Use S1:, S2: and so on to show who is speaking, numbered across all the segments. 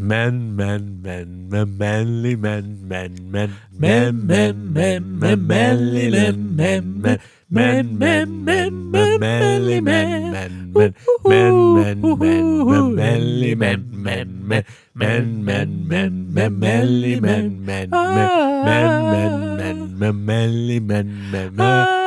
S1: Men, men, men, men, manly men, men, men, men, men, men, men, manly men, men, men, men, men, men, men, manly men, men, men, men, men, men, men, manly men, men, men, men, men, men, men, manly men, men, men, men, men, men, men, manly men, men, men.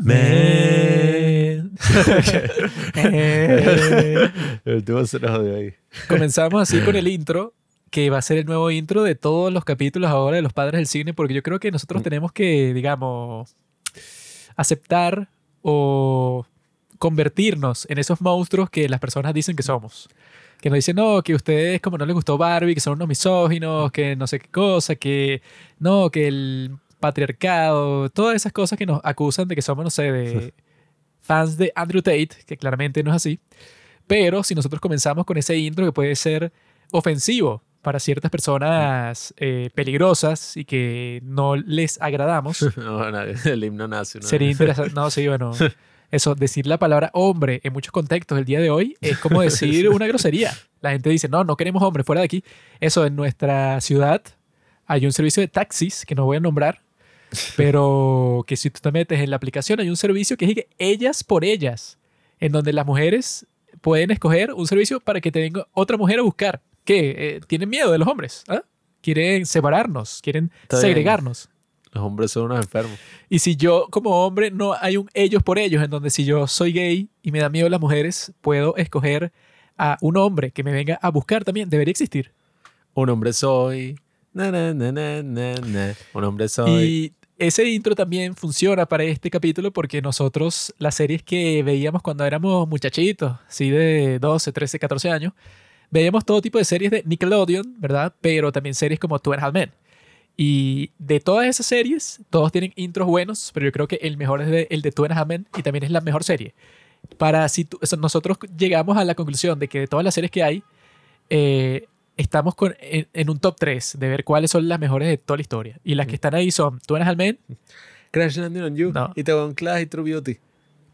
S1: Man. El tubo se nos ahí.
S2: Comenzamos así con el intro, que va a ser el nuevo intro de todos los capítulos ahora de los padres del cine, porque yo creo que nosotros tenemos que, digamos, aceptar o convertirnos en esos monstruos que las personas dicen que somos. Que nos dicen, no, que ustedes como no les gustó Barbie, que son unos misóginos, que no sé qué cosa, que no, que el patriarcado, todas esas cosas que nos acusan de que somos, no sé, de fans de Andrew Tate, que claramente no es así. Pero si nosotros comenzamos con ese intro que puede ser ofensivo para ciertas personas eh, peligrosas y que no les agradamos,
S1: No, el himno nazi. ¿no?
S2: sería interesante. No, sí, bueno. Eso, decir la palabra hombre en muchos contextos el día de hoy es como decir una grosería. La gente dice, no, no queremos hombres, fuera de aquí. Eso, en nuestra ciudad hay un servicio de taxis que no voy a nombrar, pero que si tú te metes en la aplicación hay un servicio que es que ellas por ellas, en donde las mujeres pueden escoger un servicio para que te venga otra mujer a buscar. ¿Qué? Eh, ¿Tienen miedo de los hombres? ¿Ah? Quieren separarnos, quieren
S1: Está bien.
S2: segregarnos.
S1: Los hombres son unos enfermos.
S2: Y si yo como hombre no hay un ellos por ellos, en donde si yo soy gay y me da miedo las mujeres, puedo escoger a un hombre que me venga a buscar también. Debería existir.
S1: Un hombre soy. Na, na, na. Un hombre soy.
S2: Y ese intro también funciona para este capítulo porque nosotros, las series que veíamos cuando éramos muchachitos, así de 12, 13, 14 años, veíamos todo tipo de series de Nickelodeon, ¿verdad? Pero también series como Two and a Half Men. Y de todas esas series, todos tienen intros buenos, pero yo creo que el mejor es de- el de Two and a Half Men y también es la mejor serie. Para si nosotros llegamos a la conclusión de que de todas las series que hay, eh, estamos con- en, en un top 3 de ver cuáles son las mejores de toda la historia. Y las que están ahí son Two and a Half Men,
S1: Crash Landing on You.
S2: No.
S1: Y te un Clash y True Beauty.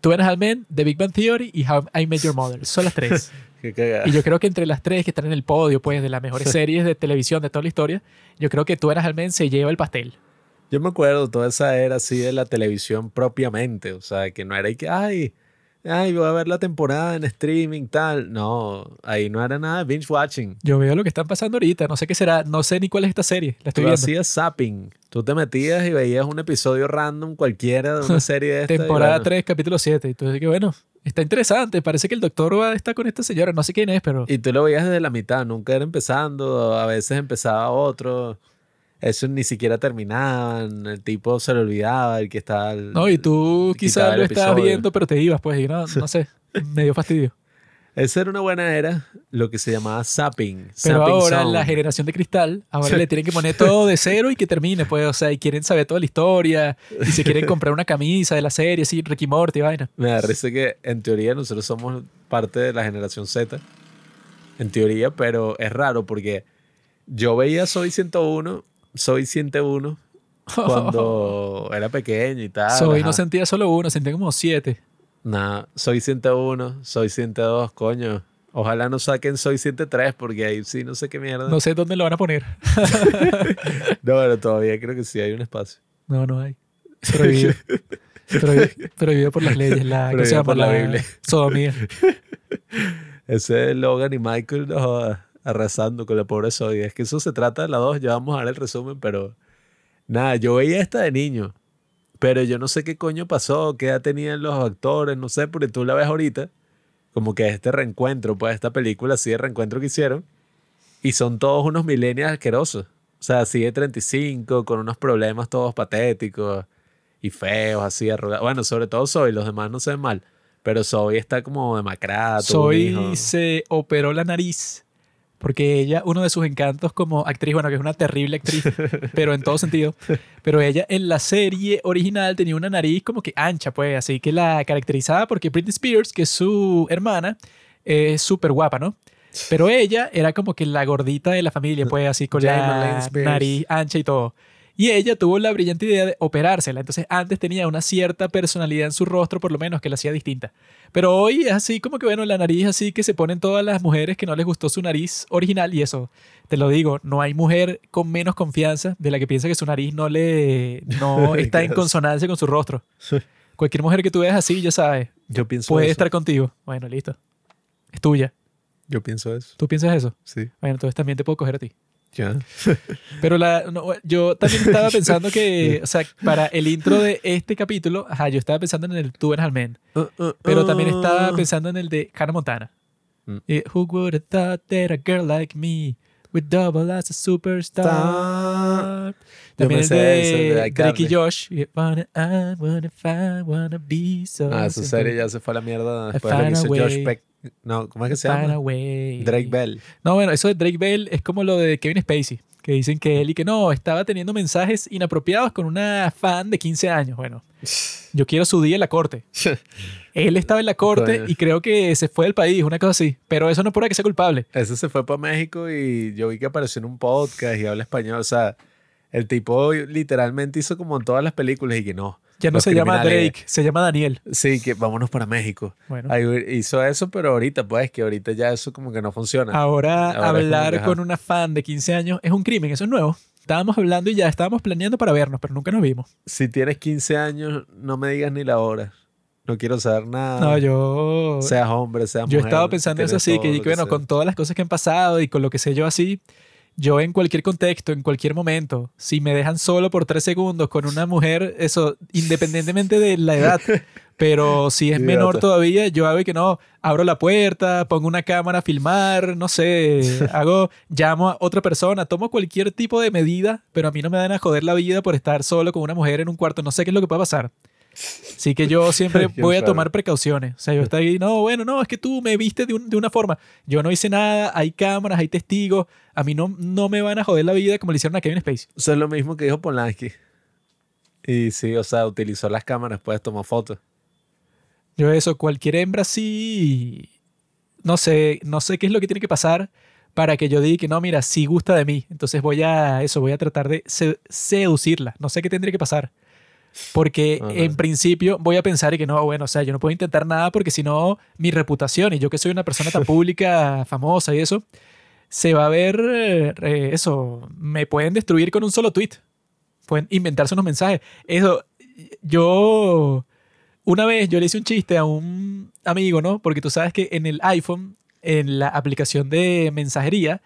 S2: Two and a Half Men, The Big Bang Theory y How I Met Your Mother. Son las tres. Y yo creo que entre las tres que están en el podio, pues, de las mejores series de televisión de toda la historia, yo creo que Two and a Half Men se lleva el pastel.
S1: Yo me acuerdo toda esa era así de la televisión propiamente. O sea, que no era y que, ay, ay, voy a ver la temporada en streaming, tal. No, ahí no era nada binge watching.
S2: Yo veo lo que están pasando ahorita, no sé qué será, no sé ni cuál es esta serie, la estoy
S1: Tú
S2: viendo.
S1: hacías zapping. Tú te metías y veías un episodio random cualquiera de una serie de esta.
S2: Temporada
S1: bueno.
S2: 3, capítulo 7. Y tú dices que bueno, está interesante, parece que el doctor va a estar con esta señora, no sé quién es, pero...
S1: Y tú lo veías desde la mitad, nunca era empezando, a veces empezaba otro. Eso ni siquiera terminaban, el tipo se le olvidaba, el que estaba... al-
S2: No, y tú quizás
S1: el
S2: lo estabas viendo, pero te ibas, pues, y no, no sé, me dio fastidio.
S1: Esa era una buena era, lo que se llamaba zapping.
S2: Pero
S1: zapping
S2: ahora
S1: zone.
S2: la generación de cristal, ahora le tienen que poner todo de cero y que termine, pues, o sea, y quieren saber toda la historia, y se quieren comprar una camisa de la serie, sí, Ricky Morty, vaina.
S1: Me da risa que en teoría nosotros somos parte de la generación Z. En teoría, pero es raro porque yo veía Soy 101, Soy 101 cuando era pequeño y tal.
S2: Soy,
S1: ajá.
S2: no sentía solo uno, sentía como siete.
S1: Nah, Soy 101, Soy 102, coño. Ojalá no saquen Soy 103 porque ahí sí no sé qué mierda.
S2: No sé dónde lo van a poner.
S1: No, pero todavía creo que sí hay un espacio.
S2: No, no hay. Prohibido. Prohibido, prohibido por las leyes, la, ¿cómo se
S1: Prohibido
S2: llama?
S1: por la Biblia.
S2: Sodomía.
S1: Ese es Logan y Michael no joda, arrasando con la pobre Zoe. Es que eso se trata de las dos. Ya vamos a ver el resumen, pero nada, yo veía esta de niño, pero yo no sé qué coño pasó, qué edad tenían los actores, no sé, porque tú la ves ahorita, como que este reencuentro, pues esta película así de reencuentro que hicieron, y son todos unos millennials asquerosos. O sea, así de 35, con unos problemas todos patéticos y feos, así arrugados. Bueno, sobre todo Zoe, los demás no se ven mal. Pero Zoe está como demacrada. un hijo.
S2: Soy se operó la nariz porque ella, uno de sus encantos como actriz, bueno, que es una terrible actriz, pero en todo sentido, pero ella en la serie original tenía una nariz como que ancha, pues, así que la caracterizaba porque Britney Spears, que es su hermana, es súper guapa, ¿no? Pero ella era como que la gordita de la familia, pues, así con la nariz ancha y todo. Y ella tuvo la brillante idea de operársela. Entonces antes tenía una cierta personalidad en su rostro, por lo menos, que la hacía distinta. Pero hoy es así como que, bueno, la nariz así que se ponen todas las mujeres que no les gustó su nariz original. Y eso, te lo digo, no hay mujer con menos confianza de la que piensa que su nariz no le no está en consonancia con su rostro. Cualquier mujer que tú veas así, ya sabes,
S1: Yo pienso
S2: puede
S1: eso.
S2: estar contigo. Bueno, listo. Es tuya.
S1: Yo pienso eso.
S2: ¿Tú piensas eso?
S1: Sí.
S2: Bueno, entonces también te puedo coger a ti.
S1: Ya.
S2: Pero la, no, yo también estaba pensando que, o sea, para el intro de este capítulo, ajá, yo estaba pensando en el Tú eres al men, pero también estaba pensando en el de Hannah Montana.
S1: Mm.
S2: Eh, Who would have thought that a girl like me with double as a superstar? También el de,
S1: de
S2: Drake y. Josh. Wanna, I wanna find, wanna be so
S1: Ah,
S2: simple.
S1: serie ya se fue a la mierda después de lo que hizo Josh. Peck. No, ¿cómo es que se llama? Drake Bell.
S2: No, bueno, eso de Drake Bell es como lo de Kevin Spacey, que dicen que él y que no, estaba teniendo mensajes inapropiados con una fan de 15 años. Bueno, yo quiero su día en la corte. Él estaba en la corte y creo que se fue del país, una cosa así. Pero eso no prueba que sea culpable.
S1: Ese se fue para México y yo vi que apareció en un podcast y habla español. O sea, el tipo literalmente hizo como en todas las películas y que no.
S2: Ya no
S1: los
S2: se llama Drake, se llama Daniel.
S1: Sí, que vámonos para México.
S2: Bueno,
S1: Ahí hizo eso, pero ahorita, pues, que ahorita ya eso como que no funciona.
S2: ahora,
S1: ahora
S2: hablar
S1: que,
S2: con una fan de 15 años es un crimen, eso es nuevo. Estábamos hablando y ya estábamos planeando para vernos, pero nunca nos vimos.
S1: Si tienes 15 años, no me digas ni la hora. No quiero saber nada.
S2: No, yo...
S1: Seas hombre, seas
S2: Yo
S1: mujer.
S2: estaba pensando eso así, que, que bueno,
S1: sea.
S2: con todas las cosas que han pasado y con lo que sé yo así, yo en cualquier contexto, en cualquier momento, si me dejan solo por tres segundos con una mujer, eso, independientemente de la edad, pero si es menor todavía, yo hago que no, abro la puerta, pongo una cámara a filmar, no sé, hago, llamo a otra persona, tomo cualquier tipo de medida, pero a mí no me dan a joder la vida por estar solo con una mujer en un cuarto, no sé qué es lo que puede pasar. Así que yo siempre voy a tomar precauciones. O sea, yo estoy ahí, no, bueno, no, es que tú me viste de, un- de una forma. Yo no hice nada, hay cámaras, hay testigos. A mí no, no me van a joder la vida como le hicieron a Kevin Spacey.
S1: Eso es lo mismo que dijo Polanski. Y sí, o sea, utilizó las cámaras, pues tomó fotos.
S2: Yo eso, cualquier hembra sí, no sé, no sé qué es lo que tiene que pasar para que yo diga que no, mira, sí gusta de mí. Entonces voy a eso, voy a tratar de se- seducirla. No sé qué tendría que pasar. Porque
S1: Ajá.
S2: en principio voy a pensar y que no, bueno, o sea, yo no puedo intentar nada porque si no, mi reputación y yo que soy una persona tan pública, famosa y eso, se va a ver eh, eh, eso, me pueden destruir con un solo tweet. Pueden inventarse unos mensajes. Eso, yo, una vez yo le hice un chiste a un amigo, ¿no? Porque tú sabes que en el iPhone, en la aplicación de mensajería,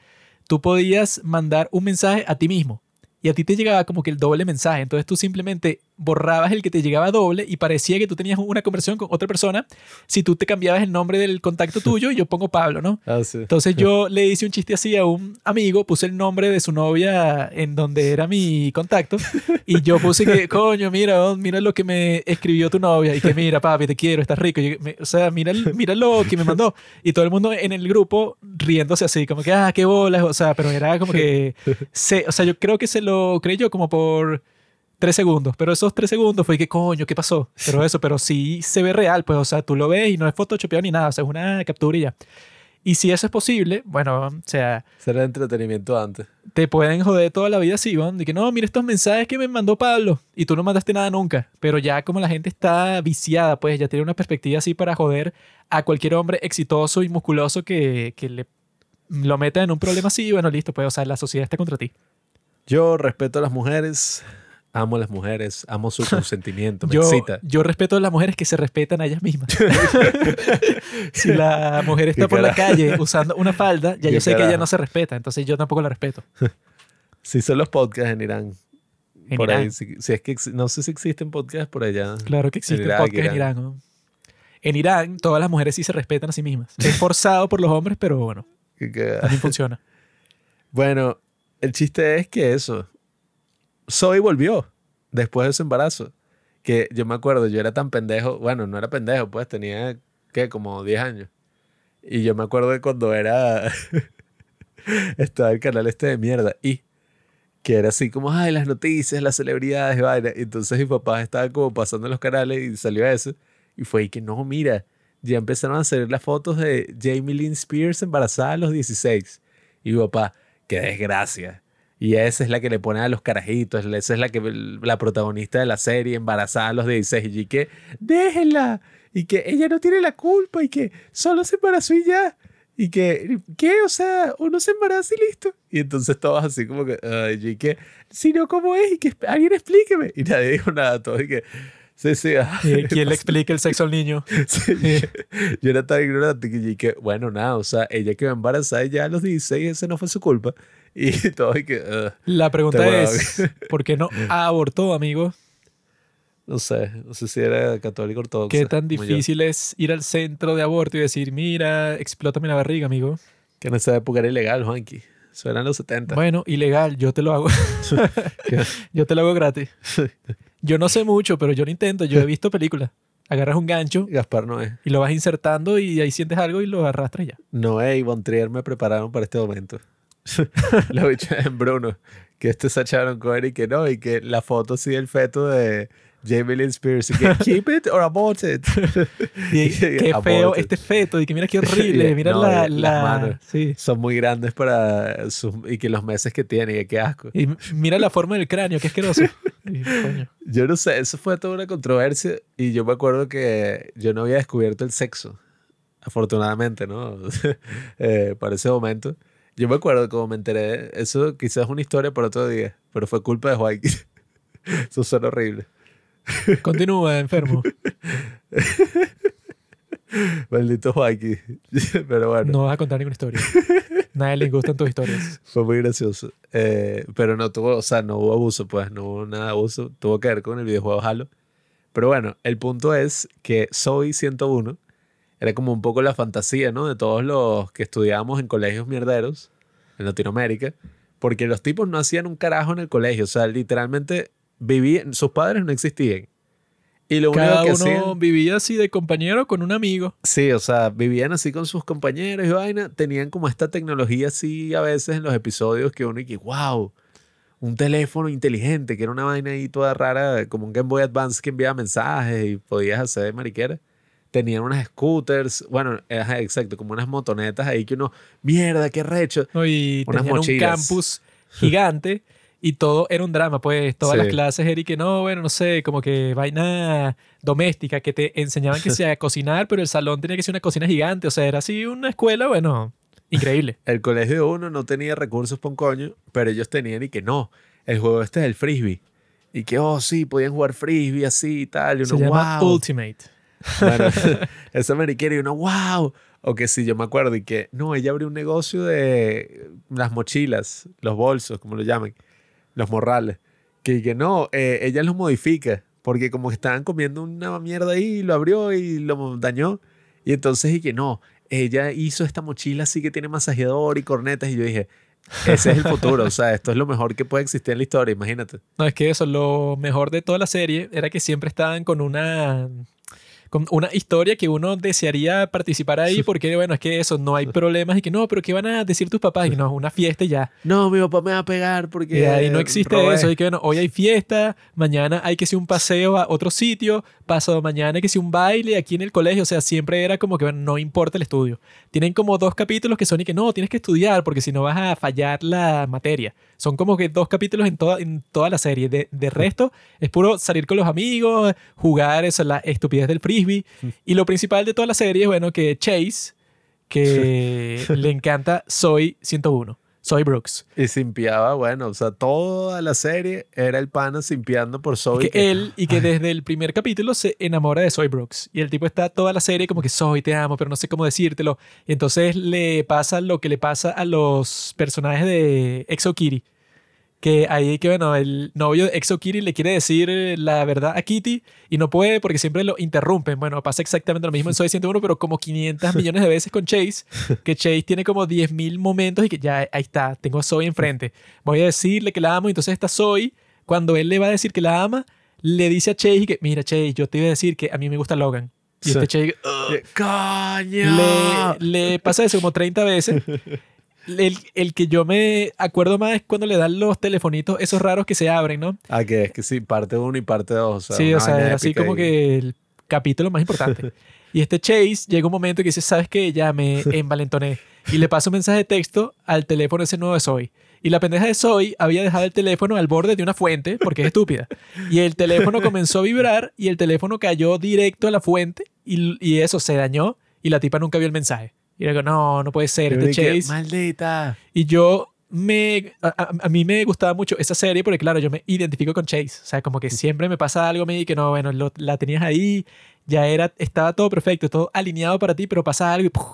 S2: tú podías mandar un mensaje a ti mismo. Y a ti te llegaba como que el doble mensaje. Entonces tú simplemente borrabas el que te llegaba doble y parecía que tú tenías una conversación con otra persona si tú te cambiabas el nombre del contacto tuyo y yo pongo Pablo, ¿no?
S1: Ah, sí.
S2: Entonces yo le hice un chiste así a un amigo, puse el nombre de su novia en donde era mi contacto y yo puse que, coño, mira, oh, mira lo que me escribió tu novia y que mira, papi, te quiero, estás rico. Yo, me- o sea, mira, mira lo que me mandó. Y todo el mundo en el grupo riéndose así, como que, ah, qué bolas, o sea, pero era como que, se, o sea, yo creo que se lo creyó como por tres segundos, pero esos tres segundos fue que, coño, ¿qué pasó? Pero eso, pero sí se ve real, pues, o sea, tú lo ves y no es photoshopeado ni nada, o sea, es una captura y ya. Y si eso es posible, bueno, o sea,
S1: Será entretenimiento antes.
S2: te pueden joder toda la vida así, ¿no? De que no, mira estos mensajes que me mandó Pablo y tú no mandaste nada nunca. Pero ya como la gente está viciada, pues ya tiene una perspectiva así para joder a cualquier hombre exitoso y musculoso que, que le lo meta en un problema así, bueno, listo, pues, o sea, la sociedad está contra ti.
S1: Yo respeto a las mujeres, amo a las mujeres, amo su consentimiento, me
S2: Yo,
S1: excita.
S2: yo respeto a las mujeres que se respetan a ellas mismas. si la mujer está
S1: ¿Qué
S2: por la calle usando una falda, ya
S1: ¿Qué
S2: yo sé que ella no se respeta, entonces yo tampoco la respeto.
S1: Sí son los podcasts en Irán.
S2: En
S1: por
S2: Irán.
S1: ahí, si, si es que no sé si existen podcasts por allá.
S2: Claro que existe
S1: Irak,
S2: podcast en
S1: Irán.
S2: En Irán, todas las mujeres sí se respetan a sí mismas. Es forzado por los hombres, pero bueno, también funciona.
S1: Bueno, el chiste es que eso. Zoe volvió después de su embarazo. Que yo me acuerdo, yo era tan pendejo. Bueno, no era pendejo, pues tenía, ¿qué? Como 10 años. Y yo me acuerdo de cuando era. estaba el canal este de mierda. Y. Que era así como, ay, las noticias, las celebridades, vaina. Y entonces mi papá estaba como pasando los canales y salió eso. Y fue ahí que no, mira, ya empezaron a salir las fotos de Jamie Lynn Spears embarazada a los 16. Y mi papá, qué desgracia. Y esa es la que le pone a los carajitos, esa es la que la protagonista de la serie embarazada a los 16 y que déjenla y que ella no tiene la culpa y que solo se embarazó y ya. Y que, ¿qué? O sea, uno se embaraza y listo. Y entonces todos así como que, ay, y que, si no, ¿cómo es? Y que alguien explíqueme. Y nadie dijo nada, todo y que, sí, sí.
S2: ¿Quién le explica el sexo al niño?
S1: yo era tan ignorante que, que, bueno, nada, o sea, ella quedó embarazada ya a los 16, ese no fue su culpa. Y todo y que...
S2: La pregunta es, ¿por qué no abortó, amigo?
S1: No sé, no sé si era católico ortodoxo.
S2: ¿Qué tan difícil es ir al centro de aborto y decir, mira, explótame la barriga, amigo?
S1: Que en esa época era ilegal, Juanqui. Eso eran los 70.
S2: Bueno, ilegal, yo te lo hago. yo te lo hago gratis. Yo no sé mucho, pero yo lo intento. Yo he visto películas. Agarras un gancho.
S1: Gaspar Noé.
S2: Y lo vas insertando y ahí sientes algo y lo arrastras ya.
S1: Noé y Von Trier me prepararon para este momento. Lo bichos en Bruno. Que este se echaron con y que no. Y que la foto sí del feto de Jamie Lynn Spears. que keep it or abort it.
S2: y, qué feo este feto. Y que mira qué horrible. Mira la, las manos.
S1: Sí. Son muy grandes para. y que los meses que tiene. Y qué asco.
S2: Y mira la forma del cráneo. Qué asqueroso.
S1: yo no sé. Eso fue toda una controversia. Y yo me acuerdo que yo no había descubierto el sexo. Afortunadamente, ¿no? eh, para ese momento. Yo me acuerdo como me enteré. Eso quizás es una historia para otro día. Pero fue culpa de Joaquín. Eso suena horrible.
S2: Continúa, enfermo.
S1: Maldito Joaquín. Pero bueno.
S2: No vas a contar ninguna historia. Nadie le gustan tus historias.
S1: Fue muy gracioso. Eh, pero no tuvo, o sea, no hubo abuso, pues, no hubo nada de abuso. Tuvo que ver con el videojuego Halo. Pero bueno, el punto es que Soy 101 era como un poco la fantasía, ¿no? De todos los que estudiábamos en colegios mierderos en Latinoamérica. Porque los tipos no hacían un carajo en el colegio. O sea, literalmente vivían, sus padres no existían.
S2: Y lo Cada único que uno vivía así de compañero con un amigo.
S1: Sí, o sea, vivían así con sus compañeros y vaina. Tenían como esta tecnología así a veces en los episodios que uno y que, wow, un teléfono inteligente, que era una vaina ahí toda rara, como un Game Boy Advance que enviaba mensajes y podías hacer mariquera. Tenían unas scooters, bueno, exacto, como unas motonetas ahí que uno, mierda, qué recho.
S2: y unas tenían un campus gigante y todo era un drama, pues todas las clases, Eric, no, bueno, no sé, como que vaina doméstica, que te enseñaban que sea cocinar, pero el salón tenía que ser una cocina gigante, o sea, era así una escuela, bueno, increíble.
S1: el colegio de uno no tenía recursos para un coño, pero ellos tenían y que no, el juego este es el frisbee. Y que, oh, sí, podían jugar frisbee así y tal. Y uno,
S2: Se llama wow. Ultimate.
S1: Bueno, me y uno, wow. O que sí, yo me acuerdo y que, no, ella abrió un negocio de las mochilas, los bolsos, como lo llaman los morrales. Que, que no, eh, ella los modifica, porque como estaban comiendo una mierda ahí, lo abrió y lo dañó. Y entonces, y que no, ella hizo esta mochila así que tiene masajeador y cornetas. Y yo dije, ese es el futuro, o sea, esto es lo mejor que puede existir en la historia, imagínate.
S2: No, es que eso, lo mejor de toda la serie era que siempre estaban con una con una historia que uno desearía participar ahí porque, bueno, es que eso, no hay problemas y que no, pero ¿qué van a decir tus papás? Y no, es una fiesta y ya.
S1: No, mi papá me va a pegar porque...
S2: Y ahí no existe eso. Y que, bueno, hoy hay fiesta, mañana hay que hacer un paseo a otro sitio, pasado mañana hay que hacer un baile aquí en el colegio. O sea, siempre era como que, bueno, no importa el estudio. Tienen como dos capítulos que son y que no, tienes que estudiar porque si no vas a fallar la materia. Son como que dos capítulos en toda, en toda la serie. De, de resto, es puro salir con los amigos, jugar eso, la estupidez del frisbee. Y lo principal de toda la serie es, bueno, que Chase, que le encanta Soy 101. Soy Brooks.
S1: Y simpiaba, bueno, o sea, toda la serie era el pana simpiando por Soy.
S2: Y que, él, y que desde el primer capítulo se enamora de Soy Brooks. Y el tipo está toda la serie como que Soy, te amo, pero no sé cómo decírtelo. Y entonces le pasa lo que le pasa a los personajes de Exo Kitty que ahí que bueno, el novio de Exo Kitty le quiere decir eh, la verdad a Kitty y no puede porque siempre lo interrumpen. Bueno, pasa exactamente lo mismo en Soy 101, pero como 500 millones de veces con Chase, que Chase tiene como 10.000 momentos y que ya ahí está, tengo a Zoe enfrente. Voy a decirle que la amo y entonces está Zoe, cuando él le va a decir que la ama, le dice a Chase que, mira Chase, yo te iba a decir que a mí me gusta Logan. Y este Chase,
S1: ¡Coño!
S2: Le, le pasa eso como 30 veces. El, el, que yo me acuerdo más es cuando le dan los telefonitos esos raros que se abren, ¿no?
S1: Ah, que es que sí, parte uno y parte dos.
S2: sí, o sea, así como que el capítulo más importante. Y este Chase llega un momento que dice, ¿sabes qué? Ya me envalentoné. Y le pasa un mensaje de texto al teléfono ese nuevo de Zoe. Y la pendeja de Zoe había dejado el teléfono al borde de una fuente porque es estúpida. Y el teléfono comenzó a vibrar y el teléfono cayó directo a la fuente y, y eso se dañó y la tipa nunca vio el mensaje. Y le digo, no, no puede ser, este Chase.
S1: Maldita.
S2: Y yo me. A, a- mí me gustaba mucho esa serie porque, claro, yo me identifico con Chase. O sea, como que siempre me pasa algo, me di que no, bueno, lo- la tenías ahí, ya era, estaba todo perfecto, todo alineado para ti, pero pasa algo y, ¡puf!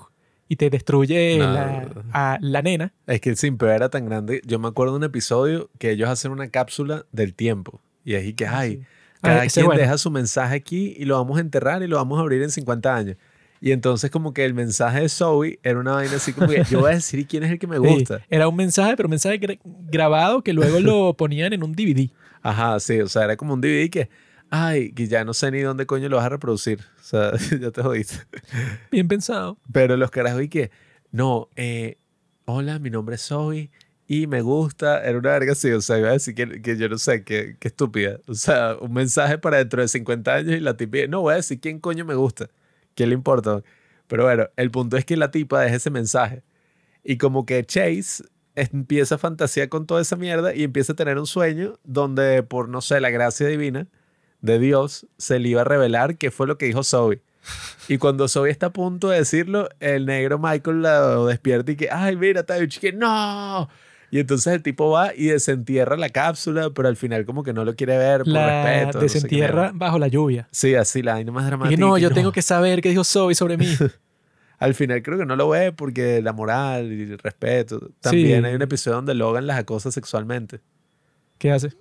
S2: y te destruye
S1: No.
S2: la, a la nena.
S1: Es que el Simple era tan grande. Yo me acuerdo de un episodio que ellos hacen una cápsula del tiempo. Y ahí que, ay, cada
S2: Ah,
S1: quien
S2: bueno.
S1: deja su mensaje aquí y lo vamos a enterrar y lo vamos a abrir en 50 años. Y entonces como que el mensaje de Zoe era una vaina así como que yo voy a decir quién es el que me
S2: Sí,
S1: gusta.
S2: era un mensaje, pero un mensaje gra- grabado que luego lo ponían en un DVD.
S1: Ajá, sí, o sea, era como un DVD que, ay, que ya no sé ni dónde coño lo vas a reproducir. O sea, ya te jodiste.
S2: Bien pensado.
S1: Pero los carajos y que, no, eh, hola, mi nombre es Zoe y me gusta. Era una verga así, o sea, iba a decir que, que yo no sé, que, que estúpida. O sea, un mensaje para dentro de 50 años y la tipa, no voy a decir quién coño me gusta. ¿Quién le importa? Pero bueno, el punto es que la tipa deja ese mensaje. Y como que Chase empieza a fantasear con toda esa mierda y empieza a tener un sueño donde, por no sé, la gracia divina de Dios, se le iba a revelar qué fue lo que dijo Zoe. Y cuando Zoe está a punto de decirlo, el negro Michael lo despierta y que, ay, mira, Tayuchi, que no. Y entonces el tipo va y desentierra la cápsula, pero al final como que no lo quiere ver por
S2: La
S1: respeto. no sé qué
S2: desentierra bajo la lluvia.
S1: Sí, así la vaina más
S2: Y
S1: dramática.
S2: que no,
S1: y
S2: yo tengo que saber qué dijo Zoe sobre mí.
S1: Al final creo que no lo ve porque la moral y el respeto. También
S2: Sí.
S1: hay un episodio donde Logan las acosa sexualmente.
S2: ¿Qué hace?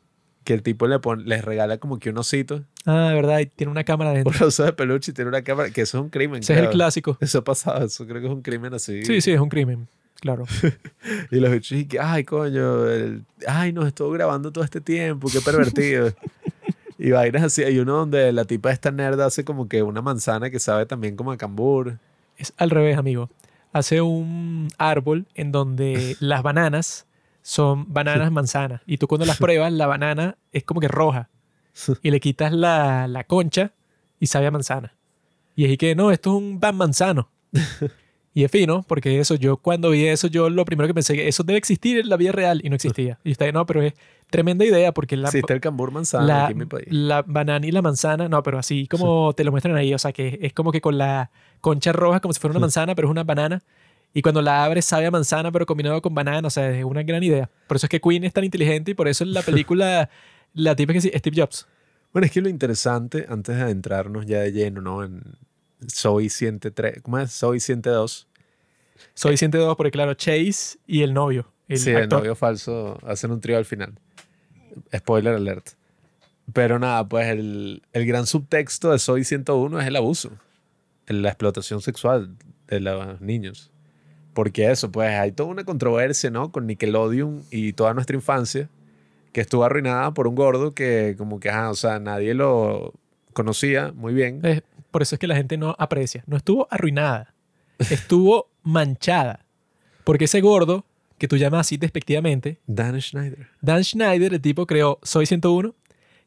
S1: Que el tipo le pone, les regala como que un osito,
S2: Ah, de verdad, y tiene una cámara dentro.
S1: un oso de peluche y tiene una cámara, que eso es un crimen.
S2: Ese es el clásico.
S1: Eso ha pasado, eso creo que es un crimen así.
S2: Sí, sí, es un crimen. Claro.
S1: Y los bichos y que, ay, coño, el- ay, nos estuvo grabando todo este tiempo, qué pervertido. y vainas así. Hay uno donde la tipa esta nerd hace como que una manzana que sabe también como a cambur.
S2: Es al revés, amigo. Hace un árbol en donde las bananas son bananas manzanas. Y tú cuando las pruebas, la banana es como que roja. Y le quitas la, la concha y sabe a manzana. Y es que no, esto es un pan manzano. Y es fino, porque eso, yo cuando vi eso, yo lo primero que pensé que eso debe existir en la vida real y no existía. Y está no, pero es tremenda idea porque la,
S1: Existe el cambur manzana
S2: la,
S1: aquí en mi país.
S2: la banana y la manzana, no, pero así como te lo muestran ahí, o sea que es como que con la concha roja como si fuera una manzana, pero es una banana. Y cuando la abres sabe a manzana, pero combinado con banana, o sea, es una gran idea. Por eso es que Queen es tan inteligente y por eso en la película la tipa que sí, Steve Jobs.
S1: Bueno, es que lo interesante, antes de adentrarnos ya de lleno, ¿no? En Soy 103, ¿cómo es? Soy 102.
S2: Soy 102 porque claro, Chase y el novio, el
S1: sí, el novio falso hacen un trío al final. Spoiler alert. Pero nada, pues el, el gran subtexto de Soy 101 es el abuso, la explotación sexual de los niños. Porque eso, pues hay toda una controversia, ¿no? Con Nickelodeon y toda nuestra infancia, que estuvo arruinada por un gordo que como que, ajá, o sea, nadie lo conocía muy bien.
S2: Eh, por eso es que la gente no aprecia. No estuvo arruinada, estuvo manchada. Porque ese gordo, que tú llamas así despectivamente,
S1: Dan Schneider.
S2: Dan Schneider, el tipo creó Soy 101,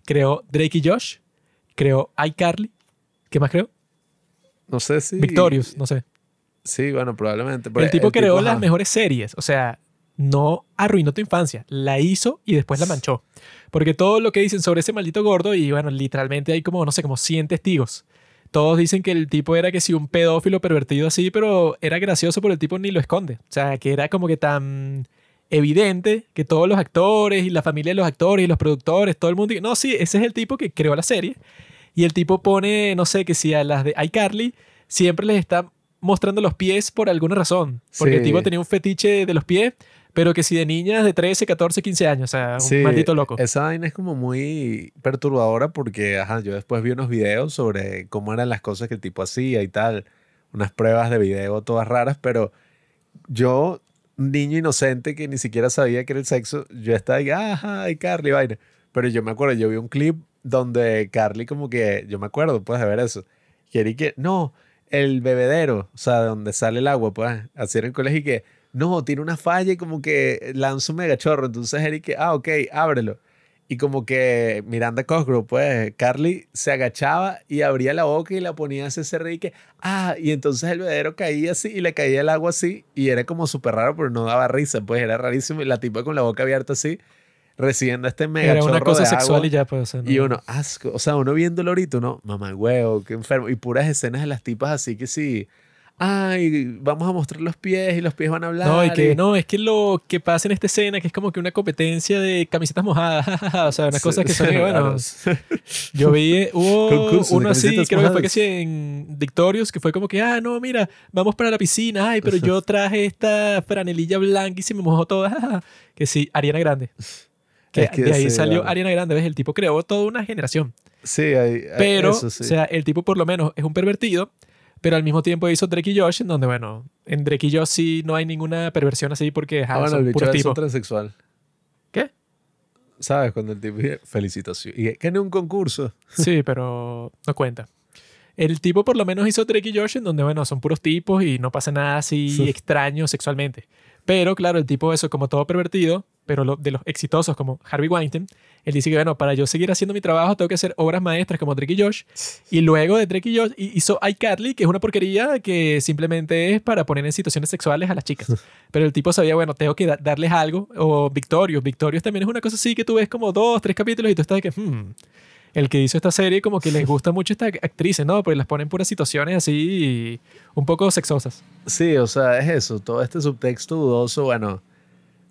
S2: creó Drake y Josh, creó iCarly, ¿qué más creó?
S1: No sé si...
S2: Victorious, no sé.
S1: Sí, bueno, probablemente. pero
S2: el tipo creó las
S1: ajá.
S2: mejores series, o sea, no arruinó tu infancia, la hizo y después la manchó. Porque todo lo que dicen sobre ese maldito gordo, y bueno, literalmente hay como, no sé, como 100 testigos. Todos dicen que el tipo era que sí, un pedófilo pervertido así, pero era gracioso por el tipo ni lo esconde. O sea, que era como que tan evidente que todos los actores y la familia de los actores y los productores, todo el mundo... No, sí, ese es el tipo que creó la serie. Y el tipo pone, no sé, que si a las de iCarly siempre les está mostrando los pies por alguna razón. Porque el
S1: Sí.
S2: tipo tenía un fetiche de los pies, pero que si de niñas de 13, 14, 15 años. O sea, un
S1: Sí,
S2: maldito loco.
S1: Esa vaina es como muy perturbadora porque, ajá, yo después vi unos videos sobre cómo eran las cosas que el tipo hacía y tal. Unas pruebas de video todas raras, pero yo, niño inocente que ni siquiera sabía que era el sexo, yo estaba ahí, ajá, y Carly, vaina. Pero yo me acuerdo, yo vi un clip donde Carly como que, yo me acuerdo, de ver eso. Que era y que, no, el bebedero, o sea, donde sale el agua, pues, así en el colegio y que, no, tiene una falla y como que lanza un mega chorro. Entonces Eric, ah, ok, ábrelo. Y como que Miranda Cosgrove, pues, Carly se agachaba y abría la boca y la ponía a ese rique. Ah, y entonces el bebedero caía así y le caía el agua así. Y era como súper raro, pero no daba risa, pues era rarísimo. Y la tipa con la boca abierta así, recibiendo este mega
S2: Era una cosa
S1: de
S2: sexual
S1: agua.
S2: y ya, pues. o sea, no-
S1: Y uno, asco. O sea, uno viéndolo ahorita, uno, mamá huevo, qué enfermo. Y puras escenas de las tipas así que sí. Ay, vamos a mostrar los pies y los pies van a hablar.
S2: No, y que no, es que lo que pasa en esta escena, que es como que una competencia de camisetas mojadas, o sea, unas cosas que son, bueno, yo vi, hubo
S1: Concurso
S2: uno así, creo que fue que
S1: mojadas.
S2: sí, en Victorious, que fue como que, ah, no, mira, vamos para la piscina, ay, pero yo traje esta franelilla blanca y se me mojó toda, que sí, Ariana Grande. Que,
S1: Es que
S2: de ahí
S1: sí,
S2: salió
S1: vale.
S2: Ariana Grande, ¿ves? El tipo creó toda una generación.
S1: Sí, hay, hay-
S2: Pero,
S1: eso sí.
S2: o sea, el tipo por lo menos es un pervertido, pero al mismo tiempo hizo Drake y Josh, en donde, bueno, en Drake y Josh sí no hay ninguna perversión así porque
S1: ah, bueno, el bicho es un transexual.
S2: ¿Qué?
S1: ¿Sabes? Cuando el tipo dice, felicitación. Y gané un concurso.
S2: Sí, pero no cuenta. El tipo por lo menos hizo Drake y Josh, en donde, bueno, son puros tipos y no pasa nada así
S1: Sí.
S2: extraño sexualmente. Pero, claro, el tipo eso como todo pervertido, pero lo- de los exitosos como Harvey Weinstein, él dice que, bueno, para yo seguir haciendo mi trabajo tengo que hacer obras maestras como Drake y Josh. Y luego de Drake y Josh hi- hizo iCarly, que es una porquería que simplemente es para poner en situaciones sexuales a las chicas. Pero el tipo sabía, bueno, tengo que da- darles algo. O Victorious. Victorious también es una cosa así que tú ves como dos, tres capítulos y tú estás de que, hmm, el que hizo esta serie como que les gusta mucho esta actrices, ¿no? Pues las ponen puras situaciones así un poco sexosas.
S1: Sí, o sea, es eso. Todo este subtexto dudoso, bueno,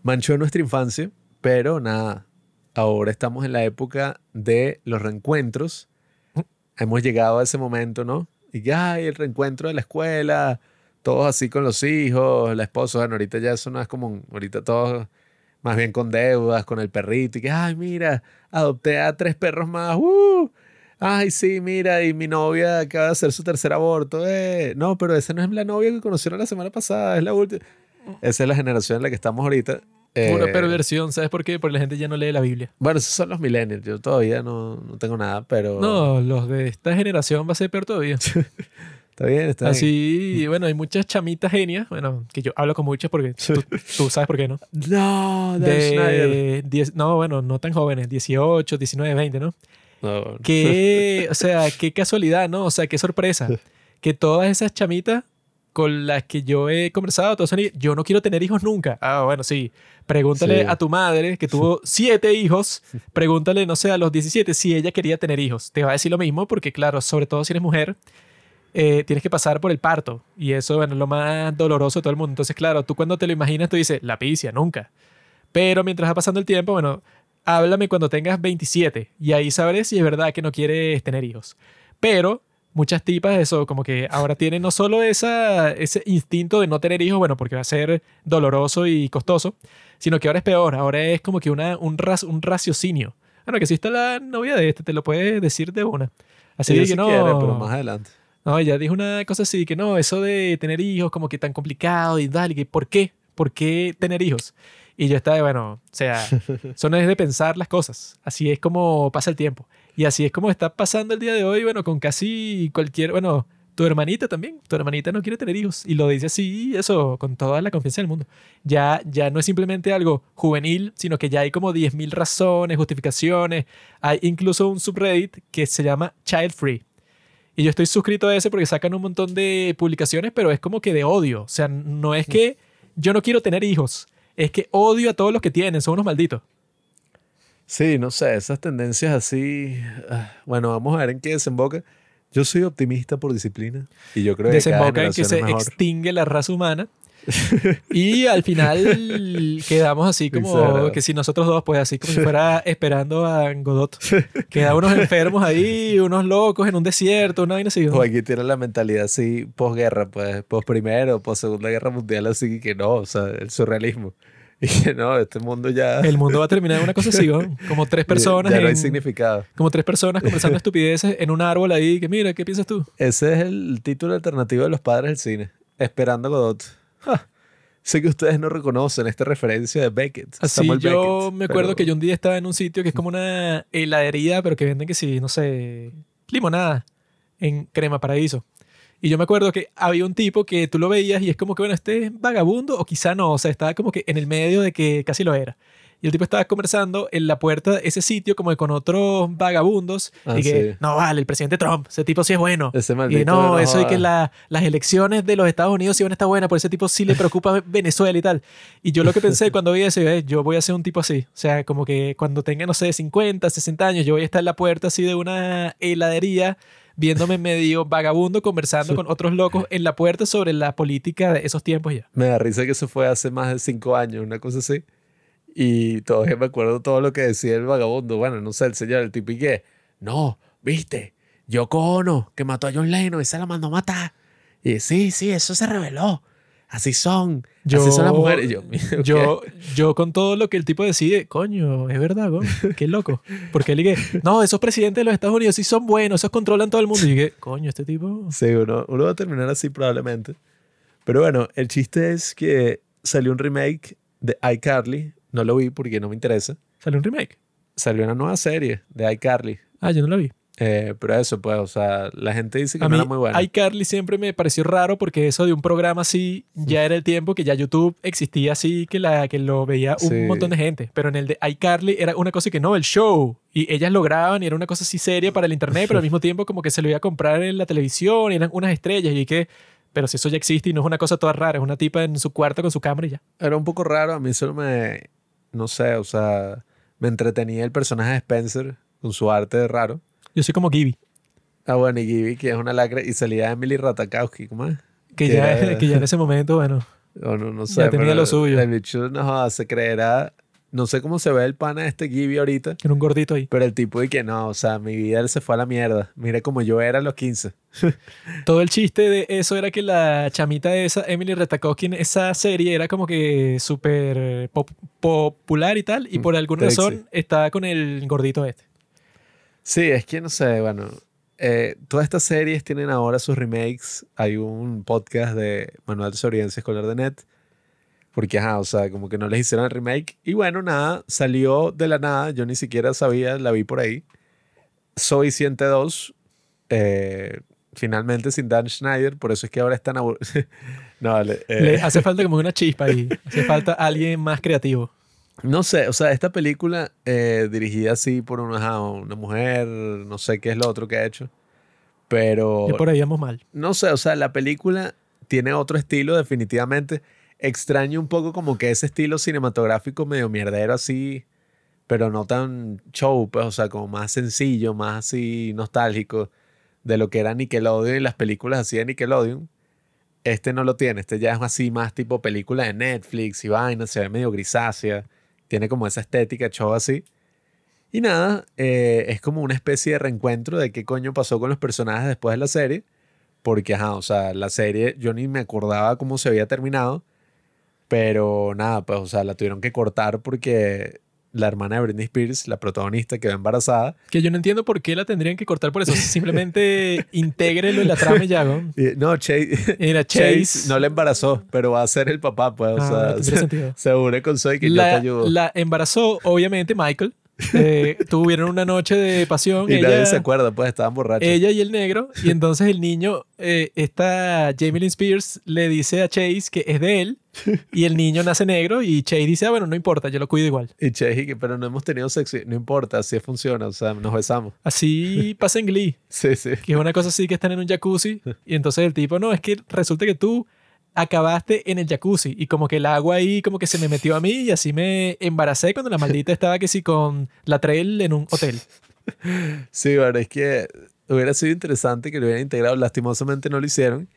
S1: manchó nuestra infancia, pero nada. Ahora estamos en la época de los reencuentros. Hemos llegado a ese momento, ¿no? Y que, ay, el reencuentro de la escuela, todos así con los hijos, la esposa. Bueno, ahorita ya eso no es común. Ahorita todos más bien con deudas, con el perrito. Y que, ay, mira, adopté a tres perros más. ¡Uh! Ay, sí, mira, y mi novia acaba de hacer su tercer aborto. Eh. No, pero esa no es la novia que conocieron la semana pasada, es la última. Esa es la generación en la que estamos ahorita. Eh,
S2: Una perversión, ¿sabes por qué? Porque la gente ya no lee la Biblia.
S1: bueno, esos son los millennials. Yo todavía no, no tengo nada, pero.
S2: No, los de esta generación va a ser peor todavía.
S1: Está bien, está bien.
S2: Así, bueno, hay muchas chamitas genias, bueno, que yo hablo con muchas porque tú, tú sabes por qué, ¿no?
S1: No.
S2: De 10, no, bueno, no tan jóvenes, 18, 19, 20, ¿no?
S1: No.
S2: Qué, o sea, qué casualidad, ¿no? O sea, qué sorpresa. Que todas esas chamitas con las que yo he conversado, todas son, yo no quiero tener hijos nunca. Ah, bueno, sí. Pregúntale
S1: Sí.
S2: a tu madre que tuvo siete hijos, pregúntale, no sé, a los 17 si ella quería tener hijos. Te va a decir lo mismo porque, claro, sobre todo si eres mujer, eh, tienes que pasar por el parto. Y eso, bueno, es lo más doloroso de todo el mundo. Entonces, claro, tú cuando te lo imaginas, tú dices, la picia, nunca. Pero mientras va pasando el tiempo, bueno, háblame cuando tengas 27 y ahí sabré si es verdad que no quieres tener hijos. Pero muchas tipas, eso, como que ahora tienen no solo esa, ese instinto de no tener hijos, bueno, porque va a ser doloroso y costoso, sino que ahora es peor, ahora es como que una, un, ras- un raciocinio. Bueno, que si está la novia de este, te lo puede decir de una. Así que
S1: sí
S2: no.
S1: quiere, pero más adelante.
S2: No, ella dijo una cosa así, que no, eso de tener hijos como que tan complicado y tal, y que ¿por qué? ¿Por qué tener hijos? Y yo estaba, bueno, o sea, eso no es de pensar las cosas, así es como pasa el tiempo. Y así es como está pasando el día de hoy, bueno, con casi cualquier, bueno, tu hermanita también, tu hermanita no quiere tener hijos y lo dice así, eso, con toda la confianza del mundo. Ya, ya no es simplemente algo juvenil, sino que ya hay como 10.000 razones, justificaciones. Hay incluso un subreddit que se llama Child Free. Y yo estoy suscrito a ese porque sacan un montón de publicaciones, pero es como que de odio. O sea, no es que yo no quiero tener hijos, es que odio a todos los que tienen, son unos malditos.
S1: Sí, no sé, esas tendencias así. ah, Bueno, vamos a ver en qué desemboca. Yo soy optimista por disciplina y yo creo que cada
S2: Desemboca en que se
S1: mejor.
S2: extingue la raza humana. y al final quedamos así como que si nosotros dos, pues así como si fuera esperando a Godot. Queda unos enfermos ahí, unos locos en un desierto, una vaina así.
S1: O aquí tiene la mentalidad así posguerra, pues, post primero, post segunda guerra mundial, así que no, o sea, el surrealismo. Y que no, este mundo ya.
S2: El mundo va a terminar en una cosa así, ¿no? Como tres personas
S1: Ya, no hay
S2: en-
S1: significado.
S2: como tres personas conversando estupideces en un árbol ahí, que mira, ¿qué piensas tú?
S1: Ese es el título alternativo de los padres del cine. Esperando a Godot. Ja, Sé que ustedes no reconocen esta referencia de Beckett.
S2: Así
S1: Samuel
S2: yo
S1: Beckett,
S2: me acuerdo
S1: pero-
S2: que yo un día estaba en un sitio que es como una heladería, pero que venden que sí, no sé, limonada en crema paraíso. Y yo me acuerdo que había un tipo que tú lo veías y es como que, bueno, este es vagabundo o quizá no, o sea, estaba como que en el medio de que casi lo era. y el tipo estaba conversando en la puerta de ese sitio como que con otros vagabundos
S1: Ah,
S2: y que
S1: sí.
S2: no vale, el presidente Trump, ese tipo sí es bueno.
S1: Ese
S2: Y
S1: maldito.
S2: no, eso y que la- las elecciones de los Estados Unidos sí van a estar buenas, por ese tipo sí le preocupa Venezuela y tal. Y yo lo que pensé cuando vi eso, eh, yo voy a ser un tipo así. O sea, como que cuando tenga, no sé, 50, 60 años, yo voy a estar en la puerta así de una heladería viéndome medio vagabundo conversando con otros locos en la puerta sobre la política de esos tiempos ya.
S1: Me da risa que eso fue hace más de cinco años, una cosa así. Y todavía me acuerdo todo lo que decía el vagabundo. Bueno, no sé, el señor, el que, no, viste, Yoko Ono, que mató a John Lennon y se la mandó a matar. Y sí, sí, eso se reveló. Así son.
S2: Yo-
S1: así son las mujeres. Yo, "Mira,
S2: Yo, yo con todo lo que el tipo decide, coño, es verdad, qué loco. Porque él dije, no, esos presidentes de los Estados Unidos sí son buenos, esos controlan todo el mundo. Y dije, coño, este tipo...
S1: Sí, uno, uno va a terminar así probablemente. Pero bueno, el chiste es que salió un remake de iCarly. No lo vi porque no me interesa.
S2: ¿Sale un remake?
S1: Salió una nueva serie de iCarly.
S2: Ah, yo no la vi.
S1: Eh, pero eso, pues, o sea, la gente dice que
S2: A
S1: no
S2: mí,
S1: era muy buena.
S2: iCarly siempre me pareció raro porque eso de un programa así ya era el tiempo que ya YouTube existía así, que, la, que lo veía un
S1: Sí.
S2: montón de gente. Pero en el de iCarly era una cosa que no, el show. Y ellas lo grababan y era una cosa así seria para el internet, pero al mismo tiempo como que se lo iba a comprar en la televisión y eran unas estrellas y que... Pero si eso ya existe y no es una cosa toda rara, es una tipa en su cuarto con su cámara y ya.
S1: Era un poco raro, a mí solo me, no sé, o sea, me entretenía el personaje de Spencer con su arte raro.
S2: Yo soy como Gibby,
S1: Ah, bueno, y Gibby, que es una lacra, y salía Emily Ratakowski, ¿cómo es?
S2: que,
S1: Que
S2: ya,
S1: era-
S2: que ya en ese momento, bueno,
S1: O no, no sé.
S2: Ya tenía lo suyo.
S1: El bicho, no, se creerá, no sé cómo se ve el pana de este Gibby ahorita,
S2: era un gordito ahí.
S1: pero el tipo de que no, o sea, mi vida se fue a la mierda. Mire como yo era a los 15.
S2: Todo el chiste de eso era que la chamita esa, Emily Ratajkowski, en esa serie era como que súper pop- popular y tal, y por alguna razón estaba con el gordito este.
S1: Sí, es que no sé, bueno, eh, todas estas series tienen ahora sus remakes. Hay un podcast de Manuel de Sobrevivencia Escolar de Net. Porque, ajá, o sea, como que no les hicieron el remake. Y bueno, nada, salió de la nada. Yo ni siquiera sabía, la vi por ahí. Soy 102. eh, finalmente sin Dan Schneider. Por eso es que ahora están no, vale. eh,
S2: Le hace falta como una chispa ahí. Hace falta alguien más creativo.
S1: No sé, o sea, esta película eh, dirigida así por una, una mujer, no sé qué es lo otro que ha hecho. Pero
S2: por ahí vamos mal.
S1: no sé, o sea, la película tiene otro estilo definitivamente. Extraño un poco como que ese estilo cinematográfico medio mierdero así, pero no tan show, pues, o sea, como más sencillo, más así nostálgico de lo que era Nickelodeon y las películas así de Nickelodeon. Este no lo tiene, este ya es así más tipo película de Netflix y vaina, se ve medio grisácea, tiene como esa estética show así. Y nada, eh, es como una especie de reencuentro de qué coño pasó con los personajes después de la serie. Porque, ajá, o sea, la serie yo ni me acordaba cómo se había terminado. Pero nada, pues, o sea, la tuvieron que cortar porque la hermana de Britney Spears, la protagonista, quedó embarazada.
S2: Que yo no entiendo por qué la tendrían que cortar por eso. Simplemente intégrelo en la trama y ya, ¿no?
S1: No, Chase,
S2: Era
S1: Chase,
S2: Chase.
S1: no le embarazó, pero va a ser el papá, pues, o
S2: Ah,
S1: sea,
S2: tendría
S1: se,
S2: sentido.
S1: se une con Zoe que yo te
S2: la,
S1: ayudo.
S2: la embarazó, obviamente, Michael. Eh, tuvieron una noche de pasión.
S1: y
S2: ella,
S1: nadie se acuerda, pues, estaban borrachos.
S2: ella y el negro. Y entonces el niño, eh, esta Jamie Lynn Spears, le dice a Chase que es de él. Y el niño nace negro. Y Chase dice, ah, bueno, no importa, yo lo cuido igual.
S1: Y Chase, pero no hemos tenido sexo. No importa, así funciona, o sea, nos besamos.
S2: Así pasa en Glee.
S1: Sí, sí.
S2: Que es una cosa así que están en un jacuzzi. Y entonces el tipo, no, es que resulta que tú acabaste en el jacuzzi y como que el agua ahí como que se me metió a mí y así me embaracé cuando la maldita estaba que sí con la trail en un hotel.
S1: Sí, bueno, es que hubiera sido interesante que lo hubieran integrado. Lastimosamente no lo hicieron.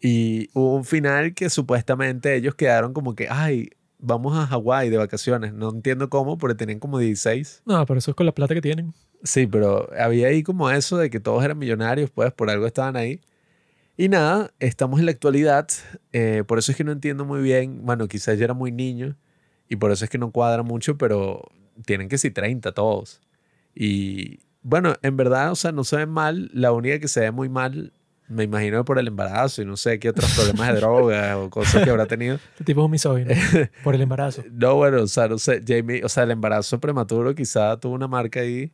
S1: Y hubo un final que supuestamente ellos quedaron como que, ay, vamos a Hawái de vacaciones. No entiendo cómo, porque tenían como 16.
S2: No, pero eso es con la plata que tienen.
S1: Sí, pero había ahí como eso de que todos eran millonarios, pues por algo estaban ahí. Y nada, estamos en la actualidad. eh, por eso es que no entiendo muy bien. Bueno, quizás yo era muy niño y por eso es que no cuadra mucho, pero tienen que ser 30 todos. Y bueno, en verdad, o sea, no se ven mal. La única que se ve muy mal, me imagino por el embarazo y no sé qué otros problemas de droga o cosas que habrá tenido.
S2: Este tipo es un misógino por el embarazo.
S1: No, bueno, o sea, no sé, Jamie, o sea, el embarazo prematuro quizá tuvo una marca ahí.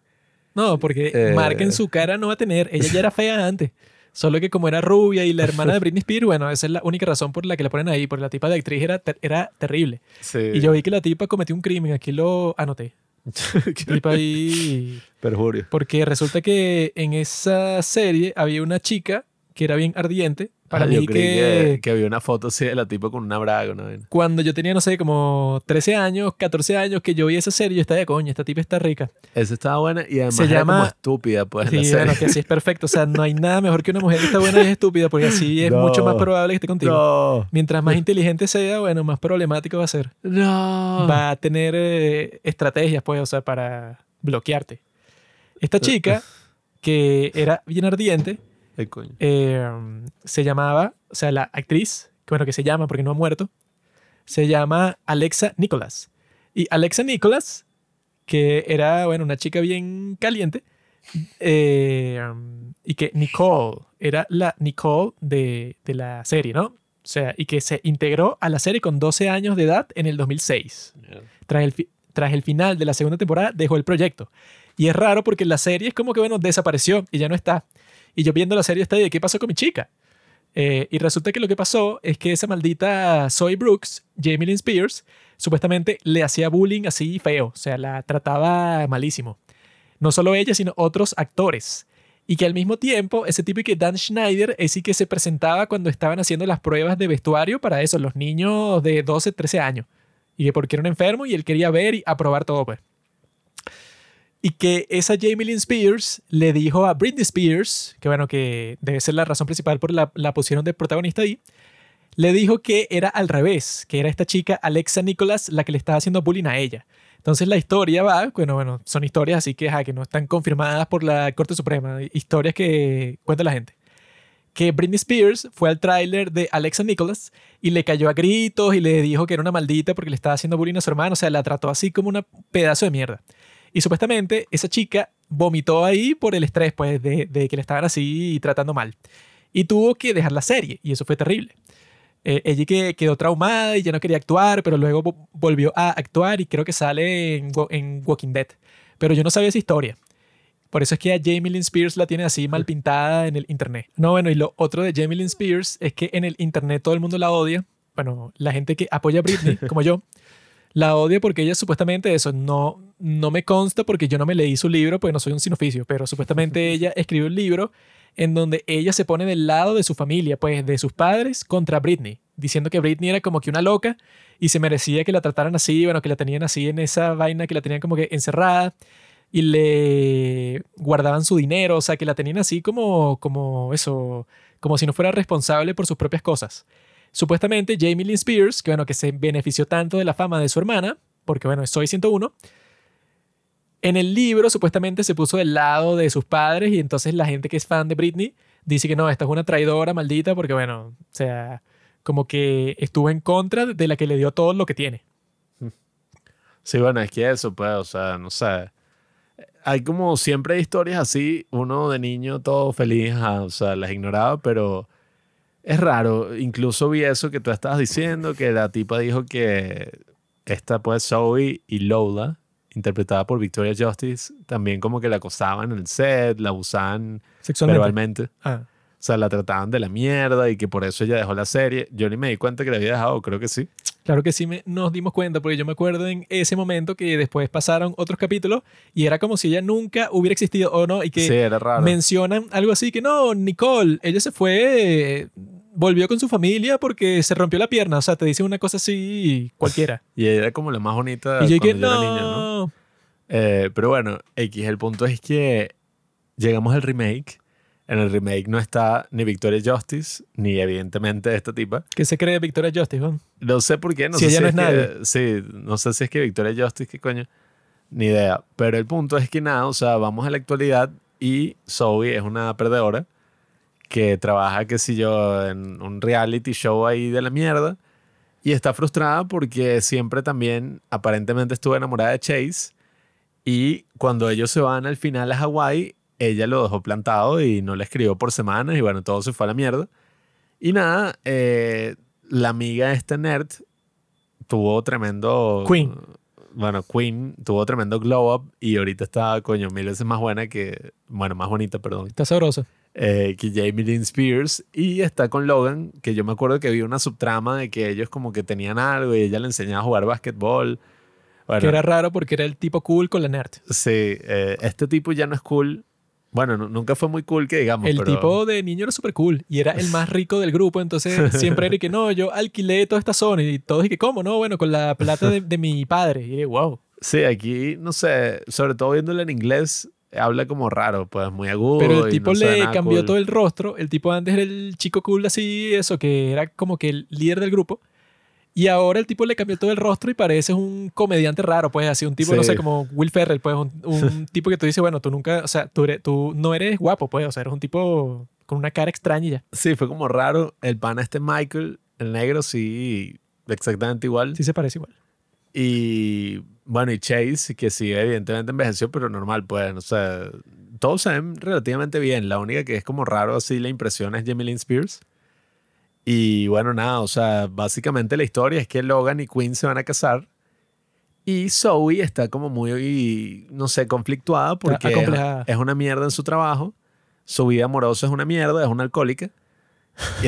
S2: No, porque
S1: Eh.
S2: marca en su cara no va a tener. Ella ya era fea antes. Solo que como era rubia y la hermana de Britney Spears, bueno, esa es la única razón por la que la ponen ahí, porque la tipa de actriz era, ter- era terrible.
S1: Sí.
S2: Y yo vi que la tipa cometió un crimen, aquí lo anoté. Tipa ahí...
S1: Perjurio.
S2: Porque resulta que en esa serie había una chica que era bien ardiente. Para
S1: Ah,
S2: mí
S1: yo creí que, que había una foto así de la tipo con una braga, ¿no?
S2: cuando yo tenía, no sé, como 13 años, 14 años, que yo vi esa serie, yo estaba de coña, esta tipa está rica.
S1: Esa estaba buena y además
S2: Se
S1: era como
S2: llama-
S1: estúpida, pues.
S2: Sí,
S1: la serie.
S2: bueno, que así es perfecto. O sea, no hay nada mejor que una mujer que está buena y es estúpida, porque así es
S1: No.
S2: mucho más probable que esté contigo.
S1: No.
S2: Mientras más inteligente sea, bueno, más problemático va a ser.
S1: No.
S2: Va a tener eh, estrategias, pues, o sea, para bloquearte. Esta chica, que era bien ardiente,
S1: Coño.
S2: eh, se llamaba, o sea, la actriz, que bueno, que se llama porque no ha muerto, se llama Alexa Nicholas. Y Alexa Nicholas, que era, bueno, una chica bien caliente, eh, y que Nicole era la Nicole de, de la serie, ¿no? O sea, y que se integró a la serie con 12 años de edad en el 2006 tras el, tras el final de la segunda temporada, dejó el proyecto. Y es raro porque la serie es como que, bueno, desapareció y ya no está. Y yo viendo la serie está de qué pasó con mi chica. Eh, y resulta que lo que pasó es que esa maldita Zoe Brooks, Jamie Lynn Spears, supuestamente le hacía bullying así feo. O sea, la trataba malísimo. No solo ella, sino otros actores. Y que al mismo tiempo, ese tipo que Dan Schneider es sí que se presentaba cuando estaban haciendo las pruebas de vestuario para eso, los niños de 12, 13 años y que porque era un enfermo y él quería ver y aprobar todo, pues. Y que esa Jamie Lynn Spears le dijo a Britney Spears, que bueno, que debe ser la razón principal por la, la pusieron de protagonista ahí, le dijo que era al revés, que era esta chica Alexa Nicholas la que le estaba haciendo bullying a ella. Entonces la historia va, bueno, bueno, son historias así que, ajá, que no están confirmadas por la Corte Suprema, historias que cuenta la gente. Que Britney Spears fue al tráiler de Alexa Nicholas y le cayó a gritos y le dijo que era una maldita porque le estaba haciendo bullying a su hermano, o sea, la trató así como un pedazo de mierda. Y supuestamente esa chica vomitó ahí por el estrés, pues, de, de que le estaban así tratando mal. Y tuvo que dejar la serie, y eso fue terrible. Eh, ella que quedó traumada y ya no quería actuar, pero luego vo- volvió a actuar y creo que sale en, en Walking Dead. Pero yo no sabía esa historia. Por eso es que a Jamie Lynn Spears la tiene así mal pintada en el internet. No, bueno, y lo otro de Jamie Lynn Spears es que en el internet todo el mundo la odia. Bueno, la gente que apoya a Britney, como yo, la odia porque ella supuestamente eso no, no me consta porque yo no me leí su libro, pues no soy un sin oficio, pero supuestamente ella escribió un libro en donde ella se pone del lado de su familia, pues de sus padres contra Britney, diciendo que Britney era como que una loca y se merecía que la trataran así, bueno, que la tenían así en esa vaina, que la tenían como que encerrada y le guardaban su dinero, o sea, que la tenían así como, como eso, como si no fuera responsable por sus propias cosas. Supuestamente Jamie Lynn Spears, que bueno, que se benefició tanto de la fama de su hermana, porque bueno, Soy 101, en el libro supuestamente se puso del lado de sus padres y entonces la gente que es fan de Britney dice que no, esta es una traidora maldita porque bueno, o sea, como que estuvo en contra de la que le dio todo lo que tiene.
S1: Sí, bueno, es que eso, pues, o sea, no sé. Hay como siempre historias así, uno de niño todo feliz, o sea, las ignoraba, pero es raro. Incluso vi eso que tú estabas diciendo, que la tipa dijo que esta, pues, Zoe y Lola, interpretada por Victoria Justice, también como que la acosaban en el set, la abusaban
S2: Sexualmente.
S1: verbalmente.
S2: Ah,
S1: O sea, la trataban de la mierda y que por eso ella dejó la serie. Yo ni me di cuenta que la había dejado, creo que sí.
S2: claro que sí me- nos dimos cuenta porque yo me acuerdo en ese momento que después pasaron otros capítulos y era como si ella nunca hubiera existido o no y que
S1: sí, era raro.
S2: mencionan algo así que no, Nicole, ella se fue, volvió con su familia porque se rompió la pierna. O sea, te dicen una cosa así cualquiera.
S1: Y ella era como la más bonita
S2: y yo no.
S1: era niño, ¿no? Eh, pero bueno, X, el punto es que llegamos al remake. En el remake no está ni Victoria Justice, ni evidentemente esta tipa.
S2: ¿Qué se cree Victoria Justice? Juan?
S1: No sé por qué, no
S2: Si
S1: sé
S2: ella
S1: si
S2: no
S1: es,
S2: es nadie.
S1: que, sí, no sé si es que Victoria Justice, qué coño, ni idea. Pero el punto es que nada, o sea, vamos a la actualidad y Zoe es una perdedora que trabaja, qué sé yo, en un reality show ahí de la mierda y está frustrada porque siempre también aparentemente estuvo enamorada de Chase y cuando ellos se van al final a Hawái, ella lo dejó plantado y no le escribió por semanas y bueno, todo se fue a la mierda. Y nada, eh, la amiga esta nerd tuvo tremendo...
S2: Queen.
S1: Bueno, Queen tuvo tremendo glow up y ahorita está, coño, mil veces más buena que... Bueno, más bonita, perdón.
S2: Está sabroso.
S1: Eh, que Jamie Lynn Spears. Y está con Logan, que yo me acuerdo que vi una subtrama de que ellos como que tenían algo y ella le enseñaba a jugar básquetbol. Bueno,
S2: Que era raro porque era el tipo cool con la nerd.
S1: Sí, eh, este tipo ya no es cool. Bueno, nu- nunca fue muy cool que digamos.
S2: El
S1: pero-
S2: tipo de niño era súper cool y era el más rico del grupo, entonces siempre era que no, yo alquilé toda esta zona y todos y que cómo, no, bueno, con la plata de, de mi padre. Y wow.
S1: Sí, aquí, no sé, sobre todo viéndolo en inglés, habla como raro, pues muy agudo.
S2: Pero el tipo
S1: no
S2: le cambió
S1: cool.
S2: todo el rostro. El tipo antes era el chico cool así, eso, que era como que el líder del grupo. Y ahora el tipo le cambió todo el rostro y parece un comediante raro, pues así, un tipo, no sé, como Will Ferrell, pues un, un tipo que tú dices, bueno, tú nunca, o sea, tú, eres- tú no eres guapo, pues, o sea, eres un tipo con una cara extraña y ya.
S1: Sí, fue como raro. El pana este Michael, el negro, sí, exactamente igual.
S2: Sí se parece igual.
S1: Y bueno, y Chase, que sí, evidentemente envejeció, pero normal, pues, o sea, todos se ven relativamente bien. La única que es como raro así la impresión es Jamie Lynn Spears. Y bueno, nada, o sea, básicamente la historia es que Logan y Quinn se van a casar. Y Zoe está como muy, no sé, conflictuada porque es,
S2: acomplejada.
S1: es una mierda en su trabajo. Su vida amorosa es una mierda, es una alcohólica.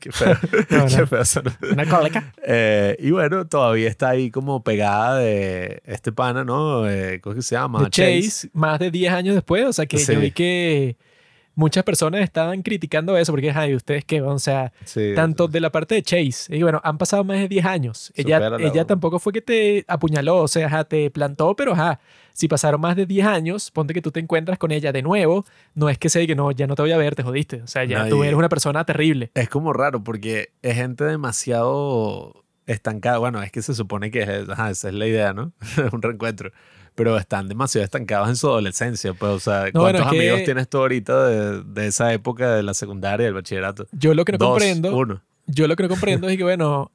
S1: qué feo,
S2: No,
S1: qué
S2: no.
S1: feo sonó.
S2: Una cólica.
S1: Eh, y bueno, todavía está ahí como pegada de este pana, ¿no? Eh, ¿Cómo es que se llama?
S2: de Chase, más de 10 años después. O sea, que
S1: Sí.
S2: yo vi que muchas personas estaban criticando eso porque, ay, ¿ustedes qué? O sea,
S1: Sí.
S2: tanto de la parte de Chase. Y bueno, han pasado más de 10 años. Ella,
S1: Supérala,
S2: ella
S1: bro.
S2: tampoco fue que te apuñaló, o sea, ajá, te plantó, pero ajá, si pasaron más de 10 años, ponte que tú te encuentras con ella de nuevo, no es que sea que no, ya no te voy a ver, te jodiste. O sea, ya tú
S1: Nadie-
S2: eres una persona terrible.
S1: Es como raro porque es gente demasiado estancada. Bueno, es que se supone que es, ajá, esa es la idea, ¿no? un reencuentro. Pero están demasiado estancados en su adolescencia. Pues, o sea,
S2: No, bueno,
S1: ¿cuántos
S2: que-
S1: amigos tienes tú ahorita de, de esa época de la secundaria, del bachillerato?
S2: Yo lo que no
S1: Dos,
S2: comprendo,
S1: uno.
S2: yo lo que no comprendo es que, bueno,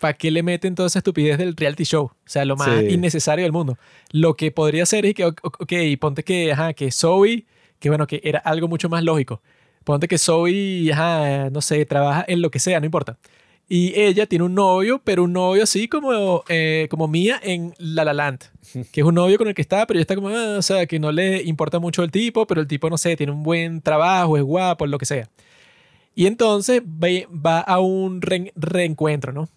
S2: ¿para qué le meten toda esa estupidez del reality show? O sea, lo más
S1: Sí.
S2: innecesario del mundo. Lo que podría ser es que, ok, ok, ponte que, ajá, que Zoe, que bueno, que era algo mucho más lógico. Ponte que Zoe, ajá, no sé, trabaja en lo que sea, no importa. Y ella tiene un novio, pero un novio así como, eh, como Mía en La La Land, que es un novio con el que está, pero ella está como, ah, o sea, que no le importa mucho el tipo, pero el tipo, no sé, tiene un buen trabajo, es guapo, lo que sea. Y entonces va a un re- reencuentro, ¿no?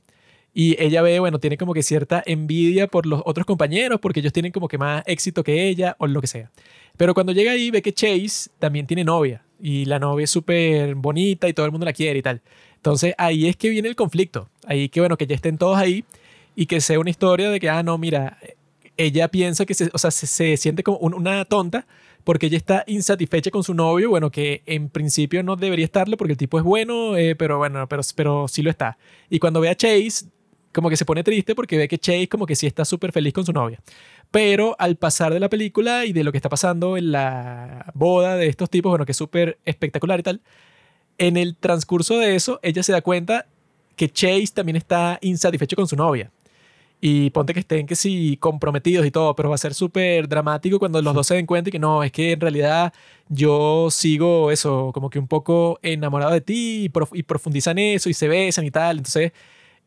S2: Y ella ve, bueno, tiene como que cierta envidia por los otros compañeros porque ellos tienen como que más éxito que ella o lo que sea. Pero cuando llega ahí ve que Chase también tiene novia y la novia es súper bonita y todo el mundo la quiere y tal. Entonces ahí es que viene el conflicto. Ahí que, bueno, que ya estén todos ahí y que sea una historia de que, ah, no, mira, ella piensa que, se, o sea, se, se siente como un- una tonta porque ella está insatisfecha con su novio, bueno, que en principio no debería estarlo porque el tipo es bueno, eh, pero bueno, pero, pero sí lo está. Y cuando ve a Chase, como que se pone triste porque ve que Chase como que sí está súper feliz con su novia. Pero al pasar de la película y de lo que está pasando en la boda de estos tipos, bueno, que es súper espectacular y tal, en el transcurso de eso, ella se da cuenta que Chase también está insatisfecho con su novia. Y ponte que estén que sí comprometidos y todo, pero va a ser súper dramático cuando los dos se den cuenta y que no, es que en realidad yo sigo eso, como que un poco enamorado de ti y, prof- y profundizan eso y se besan y tal. Entonces,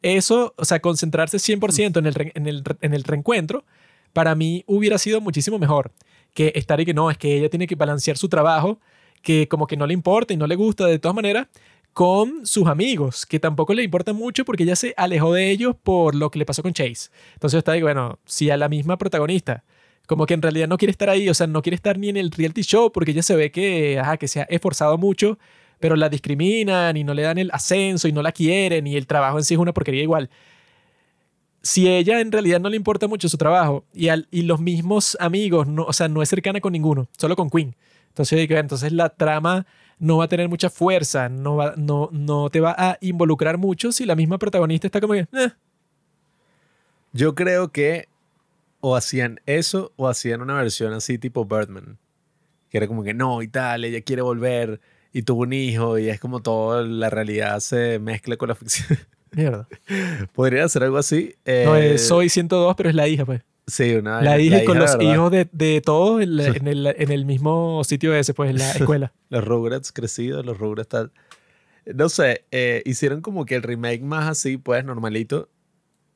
S2: eso, o sea, concentrarse 100% en el, en, el, en el reencuentro, para mí hubiera sido muchísimo mejor que estar y que no, es que ella tiene que balancear su trabajo, que como que no le importa y no le gusta de todas maneras, con sus amigos, que tampoco le importa mucho porque ella se alejó de ellos por lo que le pasó con Chase. Entonces está ahí, bueno, si a la misma protagonista, como que en realidad no quiere estar ahí, o sea, no quiere estar ni en el reality show porque ella se ve que, ajá, que se ha esforzado mucho, pero la discriminan y no le dan el ascenso y no la quieren y el trabajo en sí es una porquería igual. Si ella en realidad no le importa mucho su trabajo y, al- y los mismos amigos, no, o sea, no es cercana con ninguno, solo con Queen. Entonces, yo digo, entonces la trama no va a tener mucha fuerza, no, va, no, no te va a involucrar mucho si la misma protagonista está como que, "Eh".
S1: Yo creo que o hacían eso o hacían una versión así tipo Birdman. Que era como que no y tal, ella quiere volver y tuvo un hijo y es como toda la realidad se mezcla con la ficción.
S2: Mierda.
S1: Podría ser algo así.
S2: No,
S1: Eh,
S2: es Soy 102, pero es la hija, pues.
S1: Sí, una
S2: La hija con los
S1: ¿verdad?
S2: hijos de, de todos en, la- en el, en el mismo sitio ese, pues, en la escuela.
S1: Los Rugrats crecidos, los Rugrats tal. No sé, eh, hicieron como que el remake más así, pues normalito.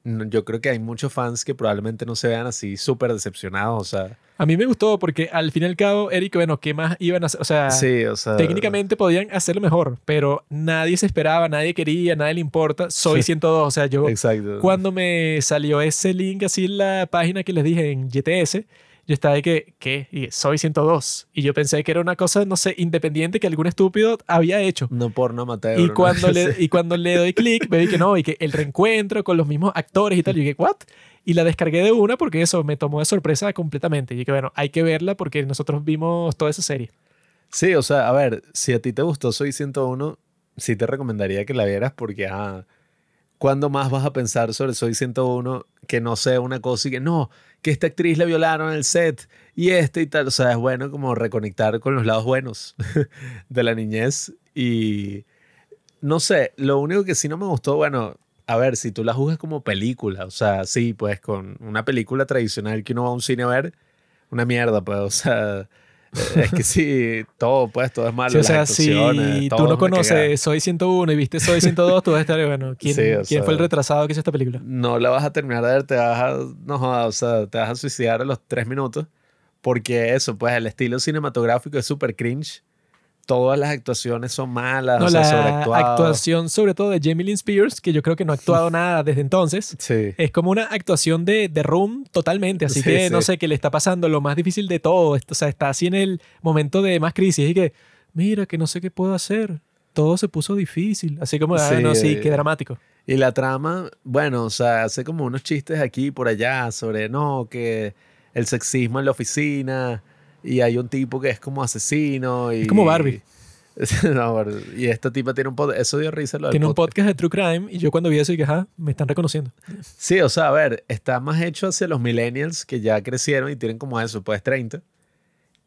S1: Yo creo que hay muchos fans que probablemente no se vean así súper decepcionados. O sea,
S2: A mí me gustó porque al fin y al cabo, Eric, bueno, ¿qué más iban a hacer? O sea,
S1: sí, o sea.
S2: técnicamente podían hacerlo mejor, pero nadie se esperaba, nadie quería, nadie le importa. Soy 102, o sea, yo
S1: Exacto.
S2: cuando me salió ese link así en la página que les dije en GTS, yo estaba de que, ¿qué? Y soy 102. Y yo pensé que era una cosa, no sé, independiente que algún estúpido había hecho.
S1: No porno amateur.
S2: Y
S1: ¿no?
S2: cuando, le,
S1: Sí.
S2: y cuando le doy clic, me vi que no, y que el reencuentro con los mismos actores y tal. Y yo dije, ¿what? Y la descargué de una porque eso me tomó de sorpresa completamente. Y dije, bueno, hay que verla porque nosotros vimos toda esa serie.
S1: Sí, o sea, a ver, si a ti te gustó Soy 101, sí te recomendaría que la vieras porque, ah, ¿cuándo más vas a pensar sobre Soy 101 que no sea una cosa y que no, que esta actriz la violaron en el set y este y tal? O sea, es bueno como reconectar con los lados buenos de la niñez y no sé, lo único que sí no me gustó, bueno, a ver, si tú la juzgas como película, o sea, sí, pues con una película tradicional que uno va a un cine a ver, una mierda, pues, o sea, es que sí, todo, pues, todo es malo.
S2: Sí, o sea, si tú no conoces Soy 101 y viste Soy 102, tú vas a estar, bueno, ¿quién,
S1: Sí,
S2: quién fue el
S1: sea-
S2: retrasado que hizo esta película?
S1: No la vas a terminar de ver, te vas a, no o sea, te vas a suicidar a los tres minutos, porque eso, pues, el estilo cinematográfico es súper cringe. Todas las actuaciones son malas,
S2: No,
S1: o sea,
S2: la actuación sobre todo de Jamie Lynn Spears, que yo creo que no ha actuado nada desde entonces.
S1: Sí.
S2: Es como una actuación de, de Room totalmente, así
S1: Sí,
S2: que no sé, que le está pasando lo más difícil de todo. O sea, está así en el momento de más crisis y que, mira, que no sé qué puedo hacer. Todo se puso difícil. Así como, ah,
S1: Sí,
S2: no, sí,
S1: eh,
S2: qué dramático.
S1: Y la trama, bueno, o sea, hace como unos chistes aquí y por allá sobre, no, que el sexismo en la oficina y hay un tipo que es como asesino y...
S2: Es como Barbie.
S1: no, y esta tipa tiene un podcast, eso dio risa lo
S2: Tiene un
S1: podcast.
S2: de True Crime y yo cuando vi eso dije, ajá, me están reconociendo.
S1: Sí, o sea, a ver, está más hecho hacia los millennials que ya crecieron y tienen como eso, pues 30.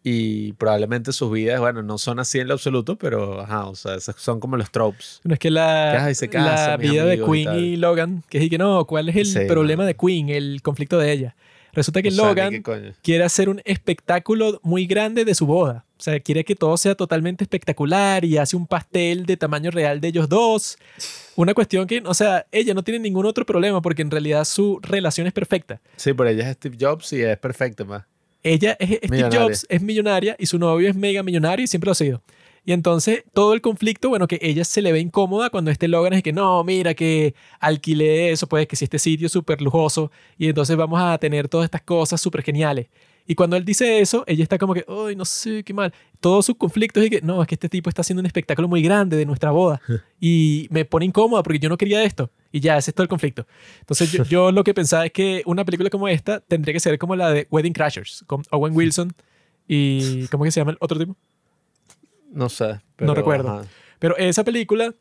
S1: Y probablemente sus vidas, bueno, no son así en lo absoluto, pero, ajá, o sea, esos son como los tropes.
S2: No es que la,
S1: Que, casan,
S2: la vida de
S1: y
S2: Queen
S1: tal.
S2: y, Logan, que es que no, ¿cuál es el
S1: Sí,
S2: problema
S1: no.
S2: de Queen? El conflicto de ella. Resulta que
S1: O
S2: Logan quiere hacer un espectáculo muy grande de su boda. O sea, quiere que todo sea totalmente espectacular y hace un pastel de tamaño real de ellos dos. Una cuestión que, o sea, ella no tiene ningún otro problema porque en realidad su relación es perfecta.
S1: Sí, pero ella es Steve Jobs y es perfecta, más.
S2: Ella es Steve. Jobs, es millonaria y su novio es mega millonario y siempre lo ha sido. Y entonces todo el conflicto, bueno, que ella se le ve incómoda cuando este Logan es que no, mira que alquilé eso, pues que si este sitio es súper lujoso y entonces vamos a tener todas estas cosas súper geniales. Y cuando él dice eso, ella está como que, ay, no sé, qué mal. Todos sus conflictos es que, no, es que este tipo está haciendo un espectáculo muy grande de nuestra boda y me pone incómoda porque yo no quería esto. Y ya, ese es todo el conflicto. Entonces yo, yo lo que pensaba es que una película como esta tendría que ser como la de Wedding Crashers, con Owen Wilson y, ¿cómo que se llama el otro tipo?
S1: No sé. pero,
S2: recuerdo.
S1: ajá.
S2: Pero esa película,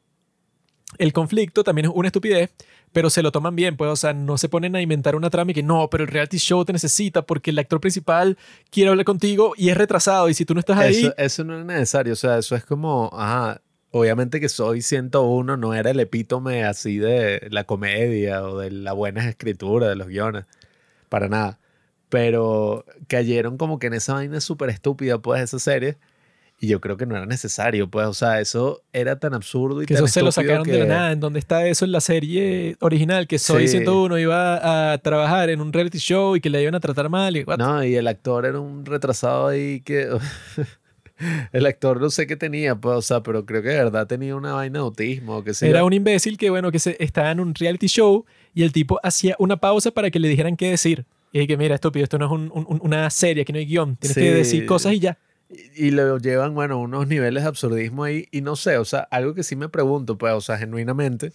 S2: el conflicto también es una estupidez, pero se lo toman bien, pues, o sea, no se ponen a inventar una trama y que no, pero el reality show te necesita porque el actor principal quiere hablar contigo y es retrasado y si tú no estás ahí,
S1: Eso, eso no es necesario, o sea, eso es como, ajá, obviamente que Soy 101 no era el epítome así de la comedia o de la buena escritura de los guiones, para nada. Pero cayeron como que en esa vaina súper estúpida, pues, esa serie. Y yo creo que no era necesario, pues, o sea, eso era tan absurdo y
S2: que
S1: tan
S2: eso se lo sacaron de la
S1: que-
S2: nada, en donde está eso en la serie original, que Soy
S1: Sí.
S2: 101 iba a trabajar en un reality show y que le iban a tratar mal y what?
S1: No, y el actor era un retrasado ahí que... el actor no sé qué tenía, pues, o sea, pero creo que de verdad tenía una vaina de autismo sé
S2: Era
S1: yo.
S2: un imbécil que, bueno, que se, estaba en un reality show y el tipo hacía una pausa para que le dijeran qué decir. Y dije, mira, estúpido, esto no es un- un- una serie, aquí no hay guion. Tienes que decir cosas y ya.
S1: Y, lo llevan, bueno, unos niveles de absurdismo ahí. Y no sé, o sea, algo que sí me pregunto, pues, o sea, genuinamente,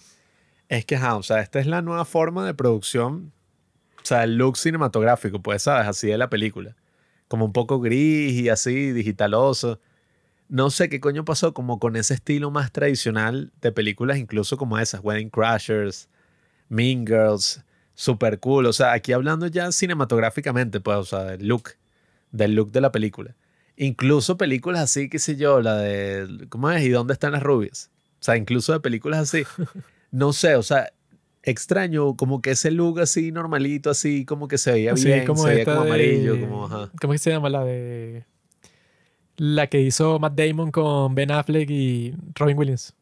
S1: es que, ajá, o sea, esta es la nueva forma de producción, o sea, el look cinematográfico, pues, ¿sabes? Así de la película. Como un poco gris y así, digitaloso. No sé qué coño pasó como con ese estilo más tradicional de películas, incluso como esas, Wedding Crashers, Mean Girls, super cool. O sea, aquí hablando ya cinematográficamente, pues, o sea, del look, del look de la película. Incluso películas así, qué sé yo, la de, ¿cómo es? ¿Y dónde están las rubias? O sea, incluso de películas así. No sé, o sea, extraño como que ese look así normalito, así como que se veía
S2: Así
S1: bien,
S2: como
S1: se veía como amarillo,
S2: de-
S1: como, ajá.
S2: ¿Cómo es que se llama? La de... La que hizo Matt Damon con Ben Affleck y Robin Williams.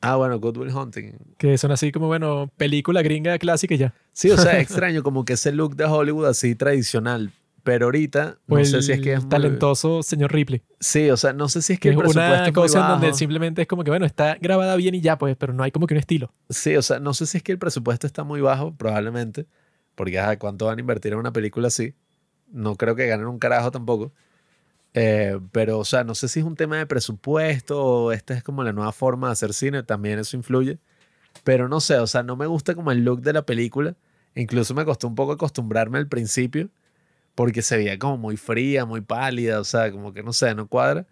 S1: Ah, bueno, Good Will Hunting.
S2: Que son así como, bueno, película gringa clásica y ya.
S1: Sí, o sea, extraño como que ese look de Hollywood así tradicional. Pero ahorita,
S2: O
S1: no
S2: el
S1: sé si es que es muy-
S2: talentoso señor Ripley.
S1: Sí, o sea, no sé si es que el
S2: es
S1: presupuesto
S2: una cosa en donde simplemente es como que, bueno, está grabada bien y ya, pues, pero no hay como que un estilo.
S1: Sí, o sea, no sé si es que el presupuesto está muy bajo, probablemente. Porque, ajá, ¿cuánto van a invertir en una película así? No creo que ganen un carajo tampoco. Eh, pero, o sea, no sé si es un tema de presupuesto o esta es como la nueva forma de hacer cine, también eso influye. Pero no sé, o sea, no me gusta como el look de la película. Incluso me costó un poco acostumbrarme al principio, porque se veía como muy fría, muy pálida, o sea, como que no sé, no cuadra.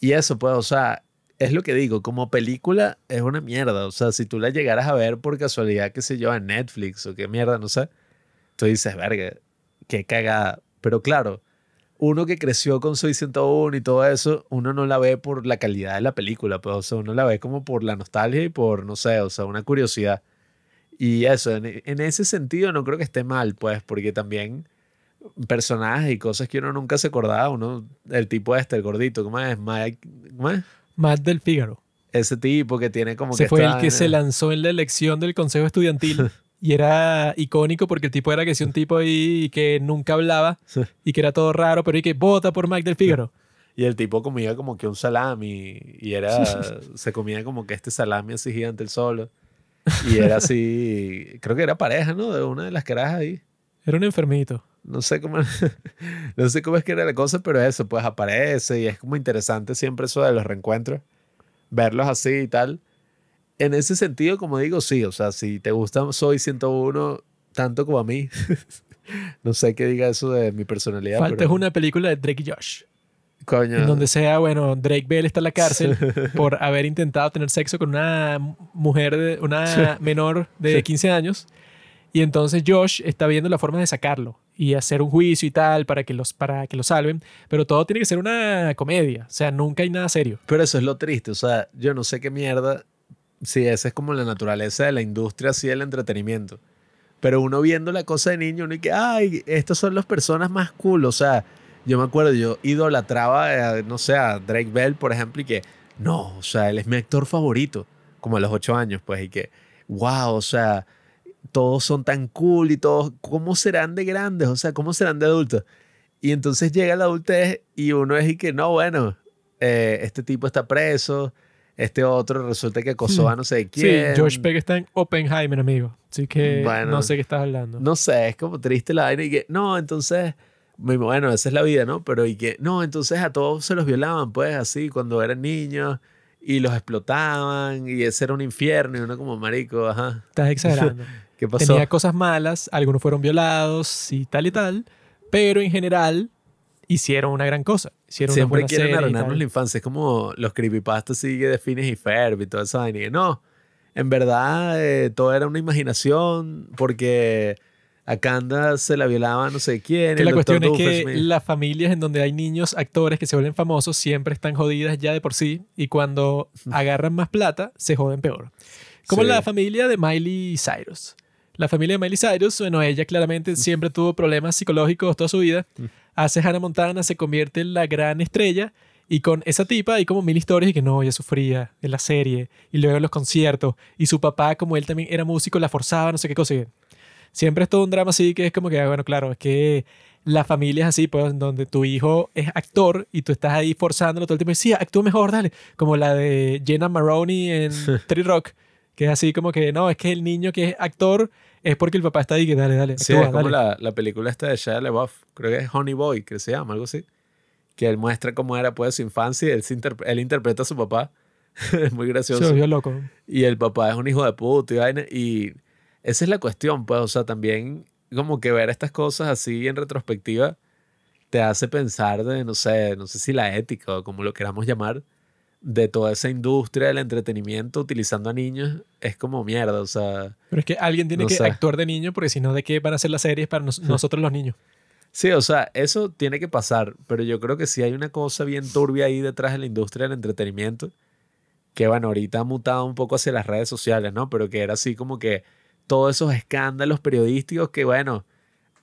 S1: Y eso, pues, o sea, es lo que digo, como película es una mierda. O sea, si tú la llegaras a ver por casualidad, qué sé yo, en Netflix o qué mierda, no sé, tú dices, verga, qué cagada. Pero claro, uno que creció con Soy 101 y todo eso, uno no la ve por la calidad de la película, pues, o sea, uno la ve como por la nostalgia y por, no sé, o sea, una curiosidad. Y eso, en, en ese sentido no creo que esté mal, pues, porque también personajes y cosas que uno nunca se acordaba, uno, el tipo este, el gordito, ¿cómo es? Mike, ¿cómo es?
S2: Matt del Fígaro.
S1: Ese tipo que tiene como
S2: Se
S1: que
S2: fue el que se lanzó en la elección del consejo estudiantil y era icónico porque el tipo era que sí un tipo ahí que nunca hablaba
S1: Sí.
S2: y que era todo raro, pero y que vota por Mike del Fígaro.
S1: Y el tipo comía como que un salami y era, se comía como que este salami así gigante el solo. Y era así, creo que era pareja, ¿no? De una de las carajas ahí.
S2: Era un enfermito.
S1: No sé cómo, no sé cómo es que era la cosa, pero eso, pues aparece y es como interesante siempre eso de los reencuentros, verlos así y tal. En ese sentido, como digo, sí, o sea, si te gusta Soy 101 tanto como a mí, no sé qué diga eso de mi personalidad.
S2: Falta
S1: pero,
S2: es una película de Drake y Josh.
S1: coño,
S2: En donde sea, bueno, Drake Bell está en la cárcel por haber intentado tener sexo con una mujer, de, una menor de 15 años. Y entonces Josh está viendo la forma de sacarlo y hacer un juicio y tal para que, los, para que lo salven. Pero todo tiene que ser una comedia. O sea, nunca hay nada serio.
S1: Pero eso es lo triste, o sea, yo no sé qué mierda, si esa es como la naturaleza de la industria, así del entretenimiento. Pero uno viendo la cosa de niño, uno y que, ay, estas son las personas más cool, o sea, yo me acuerdo, yo idolatraba, a, no sé, a Drake Bell, por ejemplo, y que, no, o sea, él es mi actor favorito, como a los ocho años, pues, y que, wow, o sea, todos son tan cool y todos, ¿cómo serán de grandes? O sea, ¿cómo serán de adultos? Y entonces llega la adultez y uno es y que, no, bueno, eh, este tipo está preso, este otro resulta que acosó a no sé quién.
S2: Sí, Josh Peck está en Oppenheimer, amigo. Así que
S1: Bueno.
S2: no sé qué estás hablando.
S1: No sé, es como triste la vaina y que, no, entonces, bueno, esa es la vida, ¿no? Pero y que, no, entonces a todos se los violaban, pues, así, cuando eran niños y los explotaban y ese era un infierno y uno como marico, ajá,
S2: Estás exagerando.
S1: ¿qué pasó?
S2: Tenía cosas malas, algunos fueron violados y tal y tal, pero en general hicieron una gran cosa. Hicieron una
S1: Siempre
S2: buena
S1: quieren arruinarnos la infancia, es como los creepypastas sigue de Phineas y Ferb y toda esa vaina. No, en verdad eh, todo era una imaginación porque a Kanda se la violaba no sé quién.
S2: Que la cuestión es que las familias en donde hay niños actores que se vuelven famosos siempre están jodidas ya de por sí y cuando agarran más plata se joden peor. Como
S1: Sí.
S2: la familia de Miley Cyrus. La familia de Miley Cyrus, bueno, ella claramente siempre tuvo problemas psicológicos toda su vida. Hace Hannah Montana, se convierte en la gran estrella y con esa tipa hay como mil historias y que no, ella sufría en la serie y luego en los conciertos y su papá, como él también era músico, la forzaba, no sé qué cosa. Siempre es todo un drama así que es como que, ah, bueno, claro, es que la familia es así, pues, donde tu hijo es actor y tú estás ahí forzándolo todo el tiempo y sí, actúa mejor, dale. Como la de Jenna Maroney en Tree Rock, que es así como que, no, es que el niño que es actor es porque el papá está ahí que dale, dale,
S1: Sí,
S2: actúa,
S1: es como
S2: dale.
S1: la, la película esta de Shia LaBeouf, creo que es Honey Boy, que se llama, algo así. Que él muestra cómo era pues su infancia y él, se interp- él interpreta a su papá. es muy
S2: Se
S1: gracioso.
S2: volvió loco.
S1: Y el papá es un hijo de y vaina. Y esa es la cuestión, pues, o sea, también como que ver estas cosas así en retrospectiva te hace pensar de, no sé, no sé si la ética o como lo queramos llamar, de toda esa industria del entretenimiento utilizando a niños es como mierda, o sea,
S2: Pero es que alguien tiene
S1: No
S2: que
S1: sé.
S2: actuar de niño porque si no, ¿de qué van a ser las series para nos- nosotros los niños?
S1: sí, o sea, eso tiene que pasar, pero yo creo que sí hay una cosa bien turbia ahí detrás de la industria del entretenimiento, que bueno, ahorita ha mutado un poco hacia las redes sociales, ¿no? Pero que era así como que todos esos escándalos periodísticos que, bueno,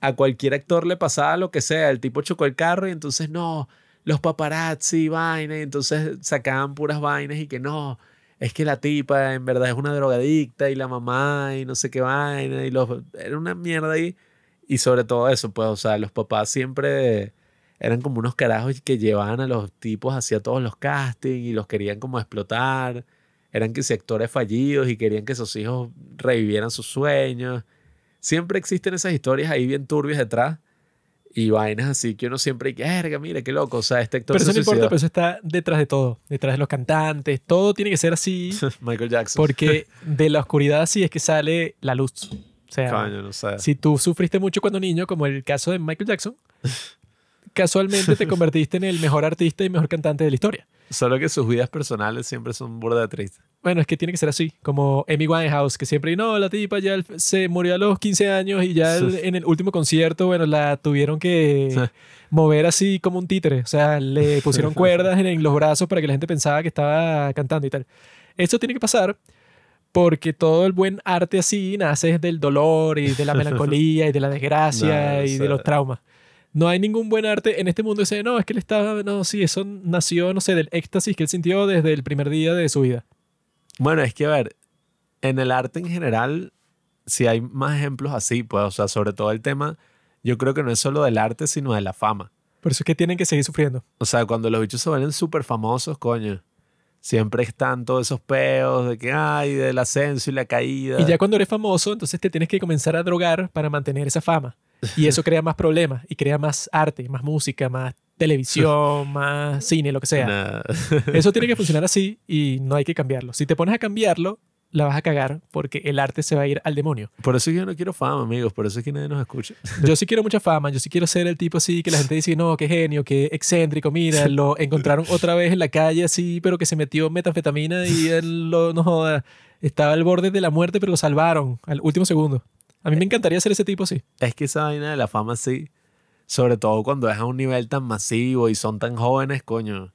S1: a cualquier actor le pasaba lo que sea, el tipo chocó el carro y entonces no, los paparazzi, vaina, y entonces sacaban puras vainas y que no, es que la tipa en verdad es una drogadicta y la mamá y no sé qué vaina y los... Era una mierda ahí. Y sobre todo eso, pues, o sea, los papás siempre eran como unos carajos que llevaban a los tipos hacia todos los castings y los querían como explotar. Eran que sectores fallidos y querían que sus hijos revivieran sus sueños. Siempre existen esas historias ahí bien turbias detrás y vainas así que uno siempre dice, verga, mira qué loco, o sea, este actor
S2: Pero eso
S1: se
S2: no importa,
S1: suicidó".
S2: pero eso está detrás de todo, detrás de los cantantes, todo tiene que ser así,
S1: Michael Jackson.
S2: porque de la oscuridad así es que sale la luz. O sea,
S1: Coño, no sé.
S2: si tú sufriste mucho cuando niño, como el caso de Michael Jackson, casualmente te convertiste en el mejor artista y mejor cantante de la historia.
S1: Solo que sus vidas personales siempre son burda de tristes.
S2: Bueno, es que tiene que ser así, como Amy Winehouse, que siempre, no, la tipa ya el- se murió a los 15 años y ya el- en el último concierto, bueno, la tuvieron que mover así como un títere, o sea, le pusieron cuerdas en, en los brazos para que la gente pensaba que estaba cantando y tal. Eso tiene que pasar porque todo el buen arte así nace del dolor y de la melancolía y de la desgracia
S1: No, o
S2: y de los traumas. No hay ningún buen arte en este mundo dice, no, es que él estaba, no, sí, eso nació, no sé, del éxtasis que él sintió desde el primer día de su vida.
S1: Bueno, es que a ver, en el arte en general, si hay más ejemplos así, pues, o sea, sobre todo el tema, yo creo que no es solo del arte, sino de la fama.
S2: Por eso es que tienen que seguir sufriendo.
S1: O sea, cuando los bichos se vuelven súper famosos, coño, siempre están todos esos peos de que hay, del ascenso y la caída.
S2: Y ya cuando eres famoso, entonces te tienes que comenzar a drogar para mantener esa fama. Y eso crea más problemas y crea más arte, más música, más televisión, más cine, lo que sea.
S1: Nah.
S2: Eso tiene que funcionar así y no hay que cambiarlo. Si te pones a cambiarlo, la vas a cagar porque el arte se va a ir al demonio.
S1: Por eso yo no quiero fama, amigos, por eso es que nadie nos escucha.
S2: Yo sí quiero mucha fama, yo sí quiero ser el tipo así que la gente dice, no, qué genio, qué excéntrico, mira, lo encontraron otra vez en la calle así, pero que se metió metanfetamina y él lo, no joda, estaba al borde de la muerte, pero lo salvaron al último segundo. A mí me encantaría ser ese tipo así.
S1: Es que esa vaina de la fama sí, sobre todo cuando es a un nivel tan masivo y son tan jóvenes, coño,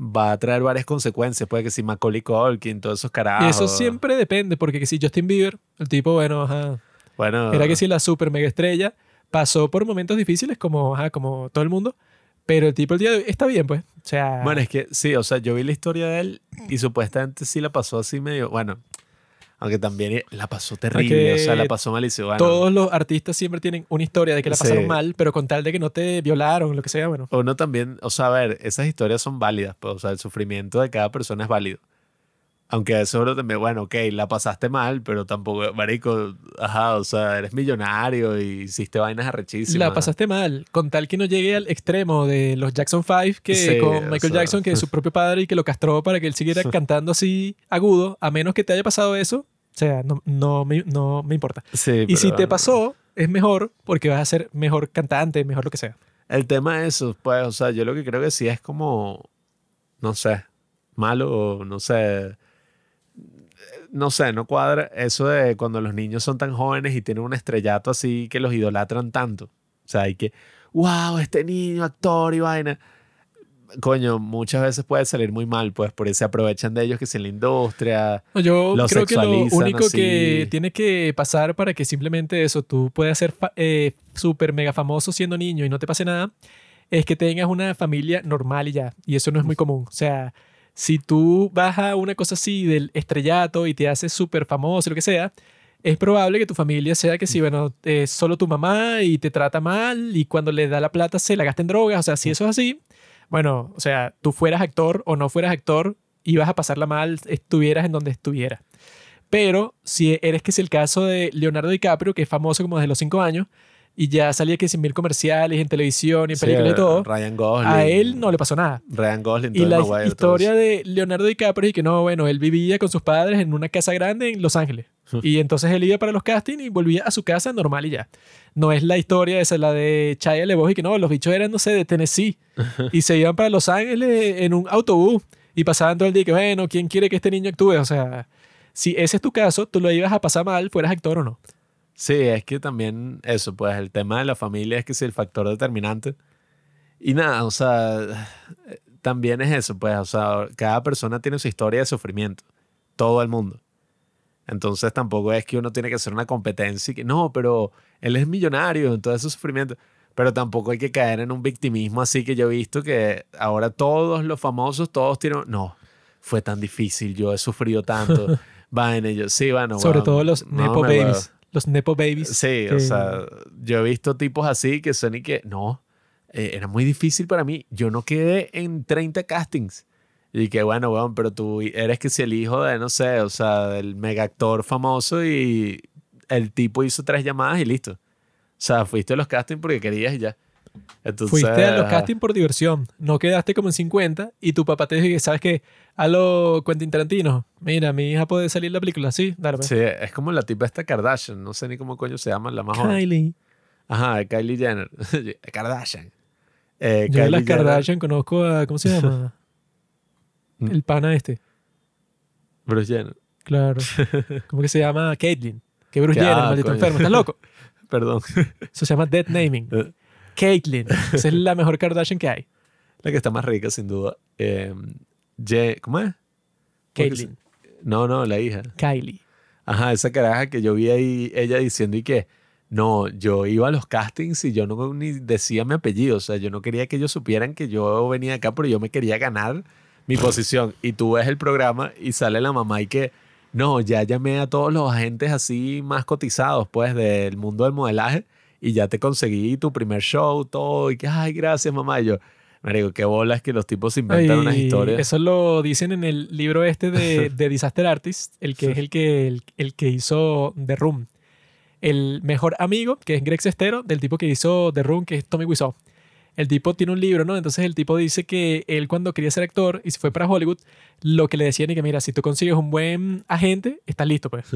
S1: va a traer varias consecuencias. Puede que si Macaulay Culkin, todos esos carajos.
S2: Y eso siempre depende, porque que si Justin Bieber, el tipo, bueno, ajá,
S1: Bueno,
S2: era que si la super mega estrella pasó por momentos difíciles como, ajá, como todo el mundo, pero el tipo el día de hoy está bien, pues. O sea,
S1: Bueno, es que sí, o sea, yo vi la historia de él y supuestamente sí la pasó así medio, bueno, aunque también la pasó terrible, o sea, la pasó malísimo. Bueno,
S2: todos los artistas siempre tienen una historia de que la pasaron
S1: Sí.
S2: mal, pero con tal de que no te violaron, lo que sea, bueno.
S1: uno también, o sea, a ver, esas historias son válidas, pues, o sea, el sufrimiento de cada persona es válido. Aunque uno también, bueno, ok, la pasaste mal, pero tampoco, marico, ajá, o sea, eres millonario y hiciste vainas arrechísimas.
S2: La pasaste mal, con tal que no llegue al extremo de los Jackson 5, que
S1: Sí,
S2: con
S1: o
S2: Michael
S1: sea.
S2: Jackson, que es su propio padre y que lo castró para que él siguiera cantando así agudo, a menos que te haya pasado eso, o sea, no, no, me, no me importa.
S1: Sí,
S2: Y si te
S1: bueno.
S2: pasó, es mejor porque vas a ser mejor cantante, mejor lo que sea.
S1: El tema es eso, pues, o sea, yo lo que creo que sí es como, no sé, malo no sé, no sé, no cuadra eso de cuando los niños son tan jóvenes y tienen un estrellato así que los idolatran tanto. O sea, hay que, wow, este niño, actor y vaina. Coño, muchas veces puede salir muy mal, pues, porque se aprovechan de ellos que es en la industria.
S2: No, Yo
S1: Lo
S2: creo que lo único que tiene que pasar para que simplemente eso, tú puedas ser eh, súper mega famoso siendo niño y no te pase nada, es que tengas una familia normal y ya. Y eso no es muy común. O sea, si tú vas a una cosa así del estrellato y te haces súper famoso, lo que sea, es probable que tu familia sea que si, bueno, es solo tu mamá y te trata mal y cuando le da la plata se la gasta en drogas. O sea, si eso es así, bueno, o sea, tú fueras actor o no fueras actor, ibas a pasarla mal, estuvieras en donde estuvieras. Pero si eres que es el caso de Leonardo DiCaprio, que es famoso como desde los cinco años, y ya salía que sin mil comerciales, en televisión y en
S1: Sí,
S2: películas y todo,
S1: Ryan Gosling.
S2: a él no le pasó nada.
S1: Ryan Gosling,
S2: Y la
S1: Maguire,
S2: historia de Leonardo DiCaprio es que no, bueno, él vivía con sus padres en una casa grande en Los Ángeles. Y entonces él iba para los castings y volvía a su casa normal y ya. No es la historia esa, la de Chaya LeBoff y que no, los bichos eran, no sé, de Tennessee. y se iban para Los Ángeles en un autobús y pasaban todo el día que, bueno, ¿quién quiere que este niño actúe? O sea, si ese es tu caso, tú lo ibas a pasar mal, fueras actor o no.
S1: Sí, es que también eso, pues el tema de la familia es que es el factor determinante. Y nada, o sea, también es eso, pues, o sea, cada persona tiene su historia de sufrimiento, todo el mundo. Entonces tampoco es que uno tiene que hacer una competencia y que no, pero él es millonario, entonces su sufrimiento. Pero tampoco hay que caer en un victimismo así que yo he visto que ahora todos los famosos, todos tienen... No, fue tan difícil, yo he sufrido tanto. Vaina, yo, sí, bueno,
S2: Sobre todo los
S1: no
S2: Nepo
S1: me huevo".
S2: Babies. Los Nepo Babies.
S1: Sí, o sea, yo he visto tipos así que son y que, no, eh, era muy difícil para mí. Yo no quedé en 30 castings. Y que, bueno, weón, pero tú eres que si el hijo de, no sé, o sea, del mega actor famoso y el tipo hizo tres llamadas y listo. O sea, fuiste a los castings porque querías y ya. Entonces,
S2: Fuiste a los
S1: ajá.
S2: castings por diversión. No quedaste como en 50 y tu papá te dijo que, ¿sabes qué? A lo Quentin Tarantino. Mira, mi hija puede salir la película. Sí, dale. pues.
S1: Sí, es como la tipa esta Kardashian, no sé ni cómo coño se llama, la más joven.
S2: Kylie.
S1: Ajá, Kylie Jenner. Kardashian. Eh,
S2: Yo de las
S1: Kylie Jenner-
S2: Kardashian conozco a, ¿cómo se llama?
S1: Mm.
S2: El pana este.
S1: Bruce Jenner.
S2: Claro. ¿Cómo que se llama? Caitlyn. Que Bruce
S1: Que-
S2: Jenner,
S1: ah,
S2: maldito
S1: coño.
S2: enfermo. ¿Estás loco?
S1: Perdón.
S2: Eso se llama dead naming. Caitlyn. Esa es la mejor Kardashian que hay.
S1: La que está más rica, sin duda. Eh, Ye- ¿Cómo es? ¿Cómo es que se-
S2: Caitlyn.
S1: No, no, la hija.
S2: Kylie.
S1: Ajá, esa caraja que yo vi ahí, ella diciendo y que, no, yo iba a los castings y yo no ni decía mi apellido. O sea, yo no quería que ellos supieran que yo venía acá, pero yo me quería ganar mi posición. Y tú ves el programa y sale la mamá y que, no, ya llamé a todos los agentes así más cotizados, pues, del mundo del modelaje y ya te conseguí tu primer show, todo. Y que, ay, gracias, mamá. Y yo, me digo, qué bolas que los tipos inventan unas historias.
S2: Eso lo dicen en el libro este de, de Disaster Artist, el que es el que, el, el que hizo The Room. El mejor amigo, que es Greg Sestero, del tipo que hizo The Room, que es Tommy Wiseau. El tipo tiene un libro, ¿no? Entonces el tipo dice que él cuando quería ser actor y se fue para Hollywood, lo que le decían es que, mira, si tú consigues un buen agente, estás listo, pues.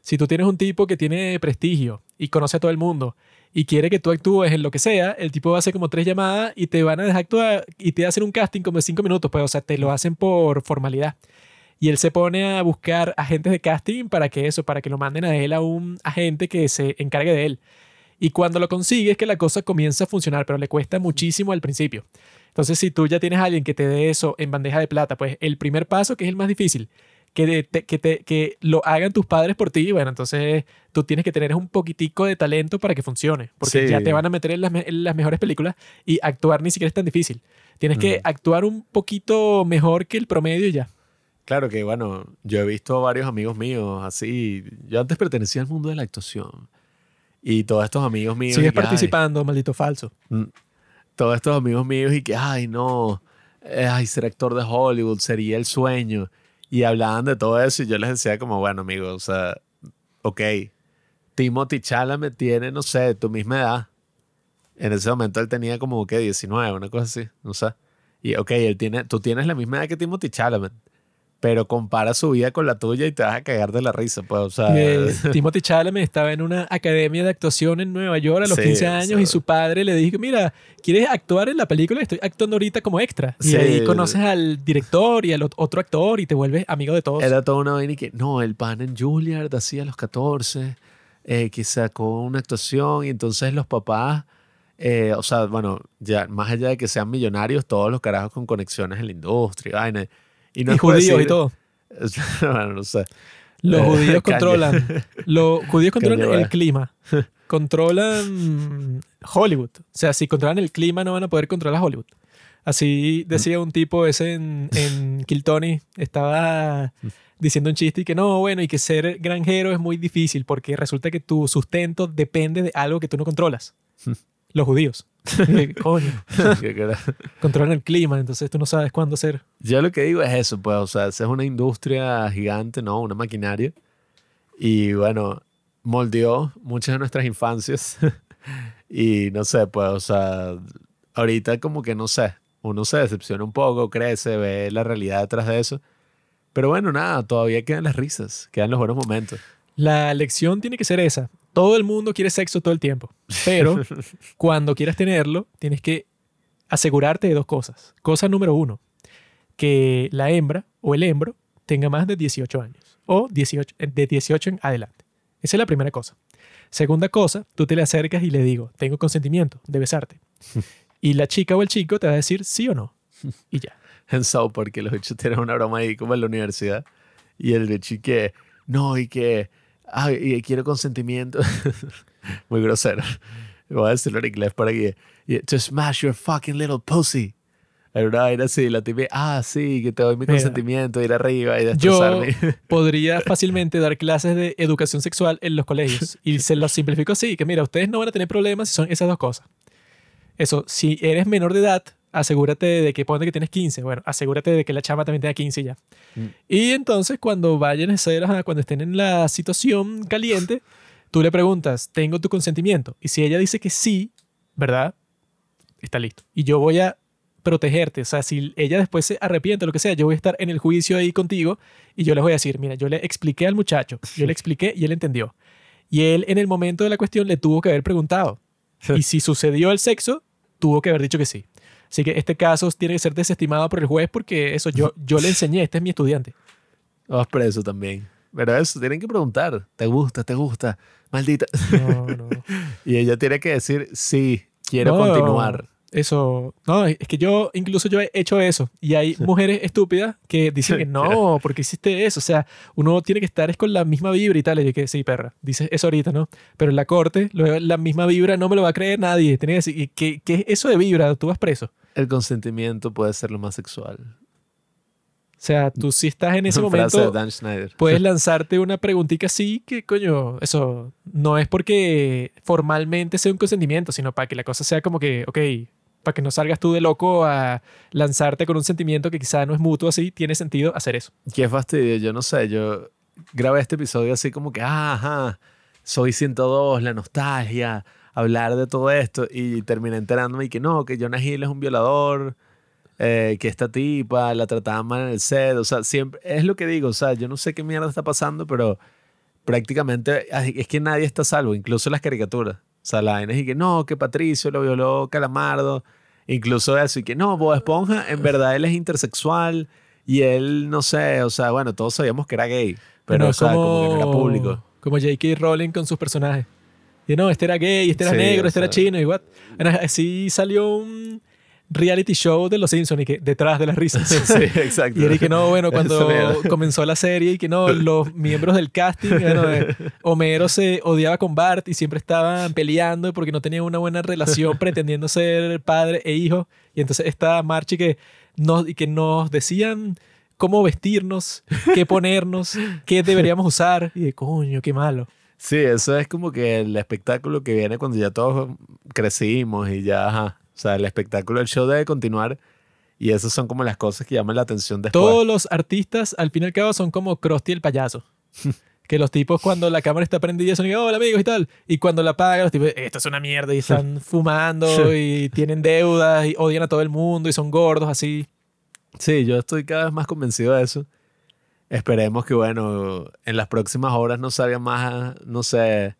S2: si tú tienes un tipo que tiene prestigio y conoce a todo el mundo y quiere que tú actúes en lo que sea, el tipo va a hacer como tres llamadas y te van a dejar actuar y te hacen un casting como de cinco minutos, pues, o sea, te lo hacen por formalidad. Y él se pone a buscar agentes de casting para que eso, para que lo manden a él a un agente que se encargue de él. Y cuando lo consigue es que la cosa comienza a funcionar, pero le cuesta muchísimo al principio. Entonces, si tú ya tienes a alguien que te dé eso en bandeja de plata, pues el primer paso, que es el más difícil, que, te- que, te- que lo hagan tus padres por ti, bueno, entonces tú tienes que tener un poquitico de talento para que funcione, porque
S1: Sí.
S2: ya te van a meter en las, en las mejores películas y actuar ni siquiera es tan difícil. Tienes que
S1: Ujú.
S2: actuar un poquito mejor que el promedio y ya.
S1: Claro que, bueno, yo he visto varios amigos míos así. Yo antes pertenecía al mundo de la actuación. Y todos estos amigos míos.
S2: Sigues
S1: y que, ay,
S2: participando, maldito falso.
S1: mm, todos estos amigos míos y que, ay, no. eh, Ay, ser actor de Hollywood sería el sueño. Y hablaban de todo eso y yo les decía como, bueno, amigos, o sea, ok. Timothy Chalamet tiene, no sé, tu misma edad. En ese momento él tenía como que 19, una cosa así, no sé. Y ok, él tiene, tú tienes la misma edad que Timothy Chalamet, pero compara su vida con la tuya y te vas a cagar de la risa, pues, o sea,
S2: Eh, Timothy Chalamet estaba en una academia de actuación en Nueva York a los
S1: Sí,
S2: 15
S1: o
S2: años y su padre le dijo, mira, ¿quieres actuar en la película? Estoy actuando ahorita como extra. Y ahí conoces al director y al ot- otro actor y te vuelves amigo de todos.
S1: era toda una vaina y que, no, el pan en Juilliard hacía a los 14, eh, que sacó una actuación y entonces los papás, eh, o sea, bueno, ya más allá de que sean millonarios, todos los carajos con conexiones en la industria, vaina. Y, no
S2: judíos y todo.
S1: bueno, no sé.
S2: Los
S1: Eh,
S2: judíos controlan. Los judíos controlan el clima. Controlan Hollywood. O sea, si controlan el clima, no van a poder controlar Hollywood. Así decía un tipo ese en, en Kill Tony. Estaba diciendo un chiste y que no, bueno, y que ser granjero es muy difícil porque resulta que tu sustento depende de algo que tú no controlas. Los judíos. Coño, controlan el clima, entonces tú no sabes cuándo hacer.
S1: Yo lo que digo es eso, pues, o sea, es una industria gigante, ¿no? Una maquinaria. Y bueno, moldeó muchas de nuestras infancias. y no sé, pues, o sea, ahorita como que no sé, uno se decepciona un poco, crece, ve la realidad detrás de eso. Pero bueno, nada, todavía quedan las risas, quedan los buenos momentos.
S2: La lección tiene que ser esa. Todo el mundo quiere sexo todo el tiempo, pero cuando quieras tenerlo, tienes que asegurarte de dos cosas. Cosa número uno, que la hembra o el hembro tenga más de 18 años o 18, de 18 en adelante. Esa es la primera cosa. Segunda cosa, tú te le acercas y le digo, tengo consentimiento de besarte. Y la chica o el chico te va a decir sí o no. Y ya.
S1: en South Park, los bichos tienen una broma ahí como en la universidad. Y el bicho que, no, y que, ay, y quiero consentimiento. Muy grosero. Voy a decirlo en inglés para que, to smash your fucking little pussy. Era una vaina así, la típica, ah, sí, que te doy mi consentimiento, ir arriba y
S2: Yo
S1: destrozarme.
S2: podría fácilmente dar clases de educación sexual en los colegios y se lo simplifico así, que mira, ustedes no van a tener problemas si son esas dos cosas. Eso, si eres menor de edad, asegúrate de que ponte que tienes 15, bueno, asegúrate de que la chama también tenga 15 ya.
S1: Mm.
S2: Y entonces cuando vayan a hacer, cuando estén en la situación caliente, tú le preguntas, ¿tengo tu consentimiento? Y si ella dice que sí, ¿verdad? Está listo. Y yo voy a protegerte. O sea, si ella después se arrepiente o lo que sea, yo voy a estar en el juicio ahí contigo y yo les voy a decir, mira, yo le expliqué al muchacho, yo le expliqué y él entendió. Y él en el momento de la cuestión le tuvo que haber preguntado. Y si sucedió el sexo, tuvo que haber dicho que sí. Así que este caso tiene que ser desestimado por el juez porque eso yo, yo le enseñé, este es mi estudiante.
S1: Vas preso también. Pero eso, tienen que preguntar, ¿te gusta, te gusta? Maldita.
S2: No, no.
S1: Y ella tiene que decir, sí, quiero
S2: No,
S1: continuar.
S2: Eso, no, es que yo, incluso yo he hecho eso. Y hay mujeres estúpidas que dicen que no, porque hiciste eso. O sea, uno tiene que estar es con la misma vibra y tal. Y yo que sí, perra, dices eso ahorita, ¿no? Pero en la corte, luego la misma vibra no me lo va a creer nadie. Tiene que decir, ¿y ¿qué, qué es eso de vibra? Tú vas preso.
S1: El consentimiento puede ser lo más sexual.
S2: O sea, tú sí estás en ese momento, puedes lanzarte una preguntita así que, coño, eso no es porque formalmente sea un consentimiento, sino para que la cosa sea como que, ok, para que no salgas tú de loco a lanzarte con un sentimiento que quizá no es mutuo así, tiene sentido hacer eso.
S1: Qué fastidio, yo no sé, yo grabé este episodio así como que, ah, ajá, soy 102, la nostalgia, hablar de todo esto y terminé enterándome y que no, que Jonah Hill es un violador, eh, que esta tipa la trataba mal en el set, o sea, siempre, es lo que digo, o sea, yo no sé qué mierda está pasando, pero prácticamente es que nadie está salvo, incluso las caricaturas. O sea, la vaina es y que no, que Patricio lo violó Calamardo, incluso eso, y que no, Bob Esponja, en verdad él es intersexual y él, no sé, o sea, bueno, todos sabíamos que era gay, pero, o
S2: es
S1: sea, como, que no era público.
S2: Como J.K. Rowling con sus personajes. Y no, este era gay, este era
S1: Sí,
S2: negro,
S1: o
S2: este era
S1: sea.
S2: chino y what. Así salió un reality show de los Simpsons y que detrás de las risas.
S1: sí, exacto.
S2: Y era que no, bueno, cuando comenzó la serie y que no, los miembros del casting, bueno, eh, Homero se odiaba con Bart y siempre estaban peleando porque no tenían una buena relación pretendiendo ser padre e hijo. Y entonces esta Marchi que nos, que nos decían cómo vestirnos, qué ponernos, qué deberíamos usar. Y de coño, qué malo.
S1: Sí, eso es como que el espectáculo que viene cuando ya todos crecimos y ya, ajá. O sea, el espectáculo, el show debe continuar y esas son como las cosas que llaman la atención después.
S2: Todos los artistas, al fin y al cabo, son como Krusty el payaso. que los tipos cuando la cámara está prendida son, hola amigos y tal. Y cuando la apagan, los tipos, esto es una mierda y están fumando y tienen deudas y odian a todo el mundo y son gordos así.
S1: Sí, yo estoy cada vez más convencido de eso. Esperemos que, bueno, en las próximas horas no salgan más, no sé,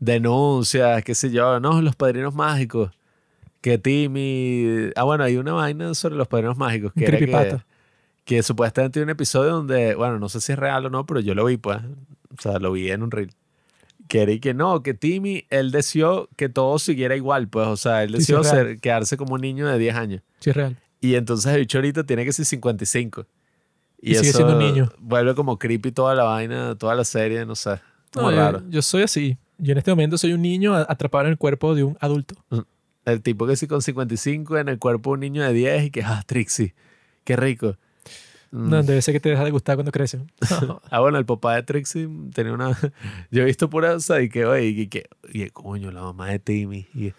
S1: denuncias, qué sé yo, no, los padrinos mágicos. Que Timmy. Ah, bueno, hay una vaina sobre los padrinos mágicos. Que, era que, que supuestamente hay un episodio donde, bueno, no sé si es real o no, pero yo lo vi, pues. O sea, lo vi en un reel. Que era y que no, que Timmy, él deseó que todo siguiera igual, pues. O sea, él
S2: Sí, sí,
S1: deseó
S2: es real.
S1: ser, quedarse como un niño de 10 años.
S2: Sí, es real.
S1: Y entonces el bicho ahorita tiene que ser 55.
S2: Y sigue siendo un niño.
S1: Vuelve como creepy toda la vaina, toda la serie, no sé. Como
S2: No, yo-
S1: raro.
S2: Yo, soy así. Yo en este momento soy un niño atrapado en el cuerpo de un adulto.
S1: El tipo que sí con 55 en el cuerpo de un niño de 10 y que, ah, Trixie, qué rico. Mm.
S2: No, debe ser que te deja de gustar cuando creces.
S1: Ah, bueno, el papá de Trixie tenía una... Yo he visto pura, o sea, y que, oye, y que, y coño, la mamá de Timmy. Y,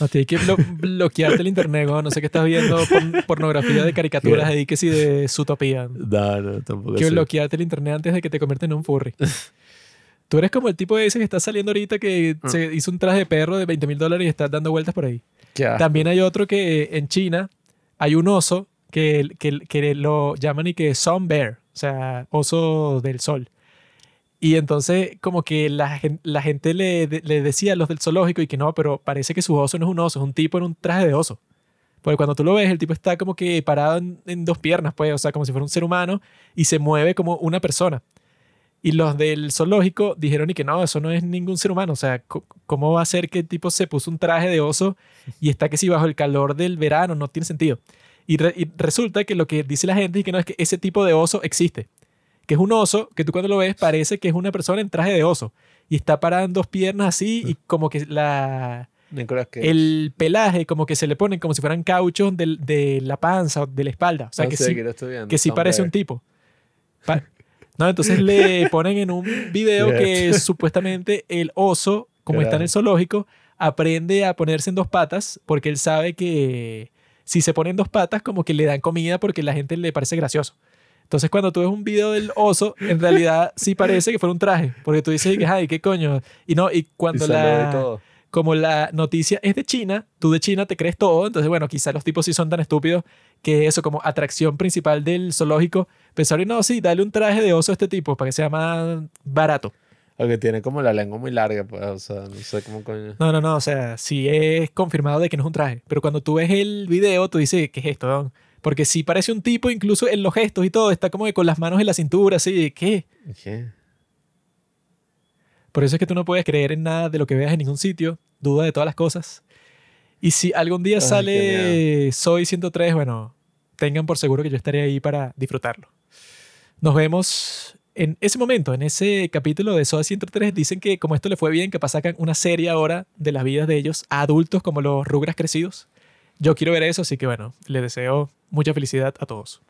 S2: No, tienes que blo- bloquearte el internet, ¿no? No sé qué estás viendo, porn- pornografía de caricaturas ahí que sí de Zootopia.
S1: no, no, tampoco
S2: que
S1: sé.
S2: bloquearte el internet antes de que te conviertas en un furry. Tú eres como el tipo ese que está saliendo ahorita que
S1: Mm.
S2: se hizo un traje de perro de 20 mil dólares y está dando vueltas por ahí.
S1: Asco.
S2: También hay otro que en China hay un oso que, que, que lo llaman y que sun bear, o sea, oso del sol. Y entonces como que la, la gente le, de- le decía a los del zoológico y que no, pero parece que su oso no es un oso, es un tipo en un traje de oso. Porque cuando tú lo ves, el tipo está como que parado en, en dos piernas, pues, o sea, como si fuera un ser humano y se mueve como una persona. Y los del zoológico dijeron y que no, eso no es ningún ser humano. O sea, ¿cómo va a ser que el tipo se puso un traje de oso y está que si bajo el calor del verano? No tiene sentido. Y, re- y resulta que lo que dice la gente es que no es que ese tipo de oso existe. Que es un oso que tú cuando lo ves parece que es una persona en traje de oso. Y está parada en dos piernas así y como que la, el pelaje como que se le ponen como si fueran cauchos del- de, la panza o de la espalda. O sea,
S1: No
S2: que
S1: sé,
S2: sí, que sí parece un tipo. Pa- no, entonces le ponen en un video que supuestamente el oso, como está en el zoológico, aprende a ponerse en dos patas porque él sabe que si se pone en dos patas como que le dan comida porque la gente le parece gracioso. Entonces cuando tú ves un video del oso, en realidad sí parece que fuera un traje, porque tú dices, ay, qué coño. Y no, y cuando la. Como la noticia es de China, tú de China te crees todo, entonces bueno, quizás los tipos sí son tan estúpidos que eso como atracción principal del zoológico, pensaron, no, sí, dale un traje de oso a este tipo para que sea más barato.
S1: Aunque tiene como la lengua muy larga, pues, o sea, no sé cómo coño.
S2: No, no, no, o sea, sí es confirmado de que no es un traje, pero cuando tú ves el video, tú dices, ¿qué es esto? don?". Porque sí parece un tipo, incluso en los gestos y todo, está como que con las manos en la cintura, así, ¿qué?
S1: ¿Qué?
S2: Por eso es que tú no puedes creer en nada de lo que veas en ningún sitio, duda de todas las cosas. Y si algún día
S1: Ay,
S2: sale Soy 103, bueno, tengan por seguro que yo estaré ahí para disfrutarlo. Nos vemos en ese momento, en ese capítulo de Soy 103. Dicen que como esto le fue bien, que sacan una serie ahora de las vidas de ellos a adultos como los rugras crecidos. Yo quiero ver eso, así que bueno, les deseo mucha felicidad a todos.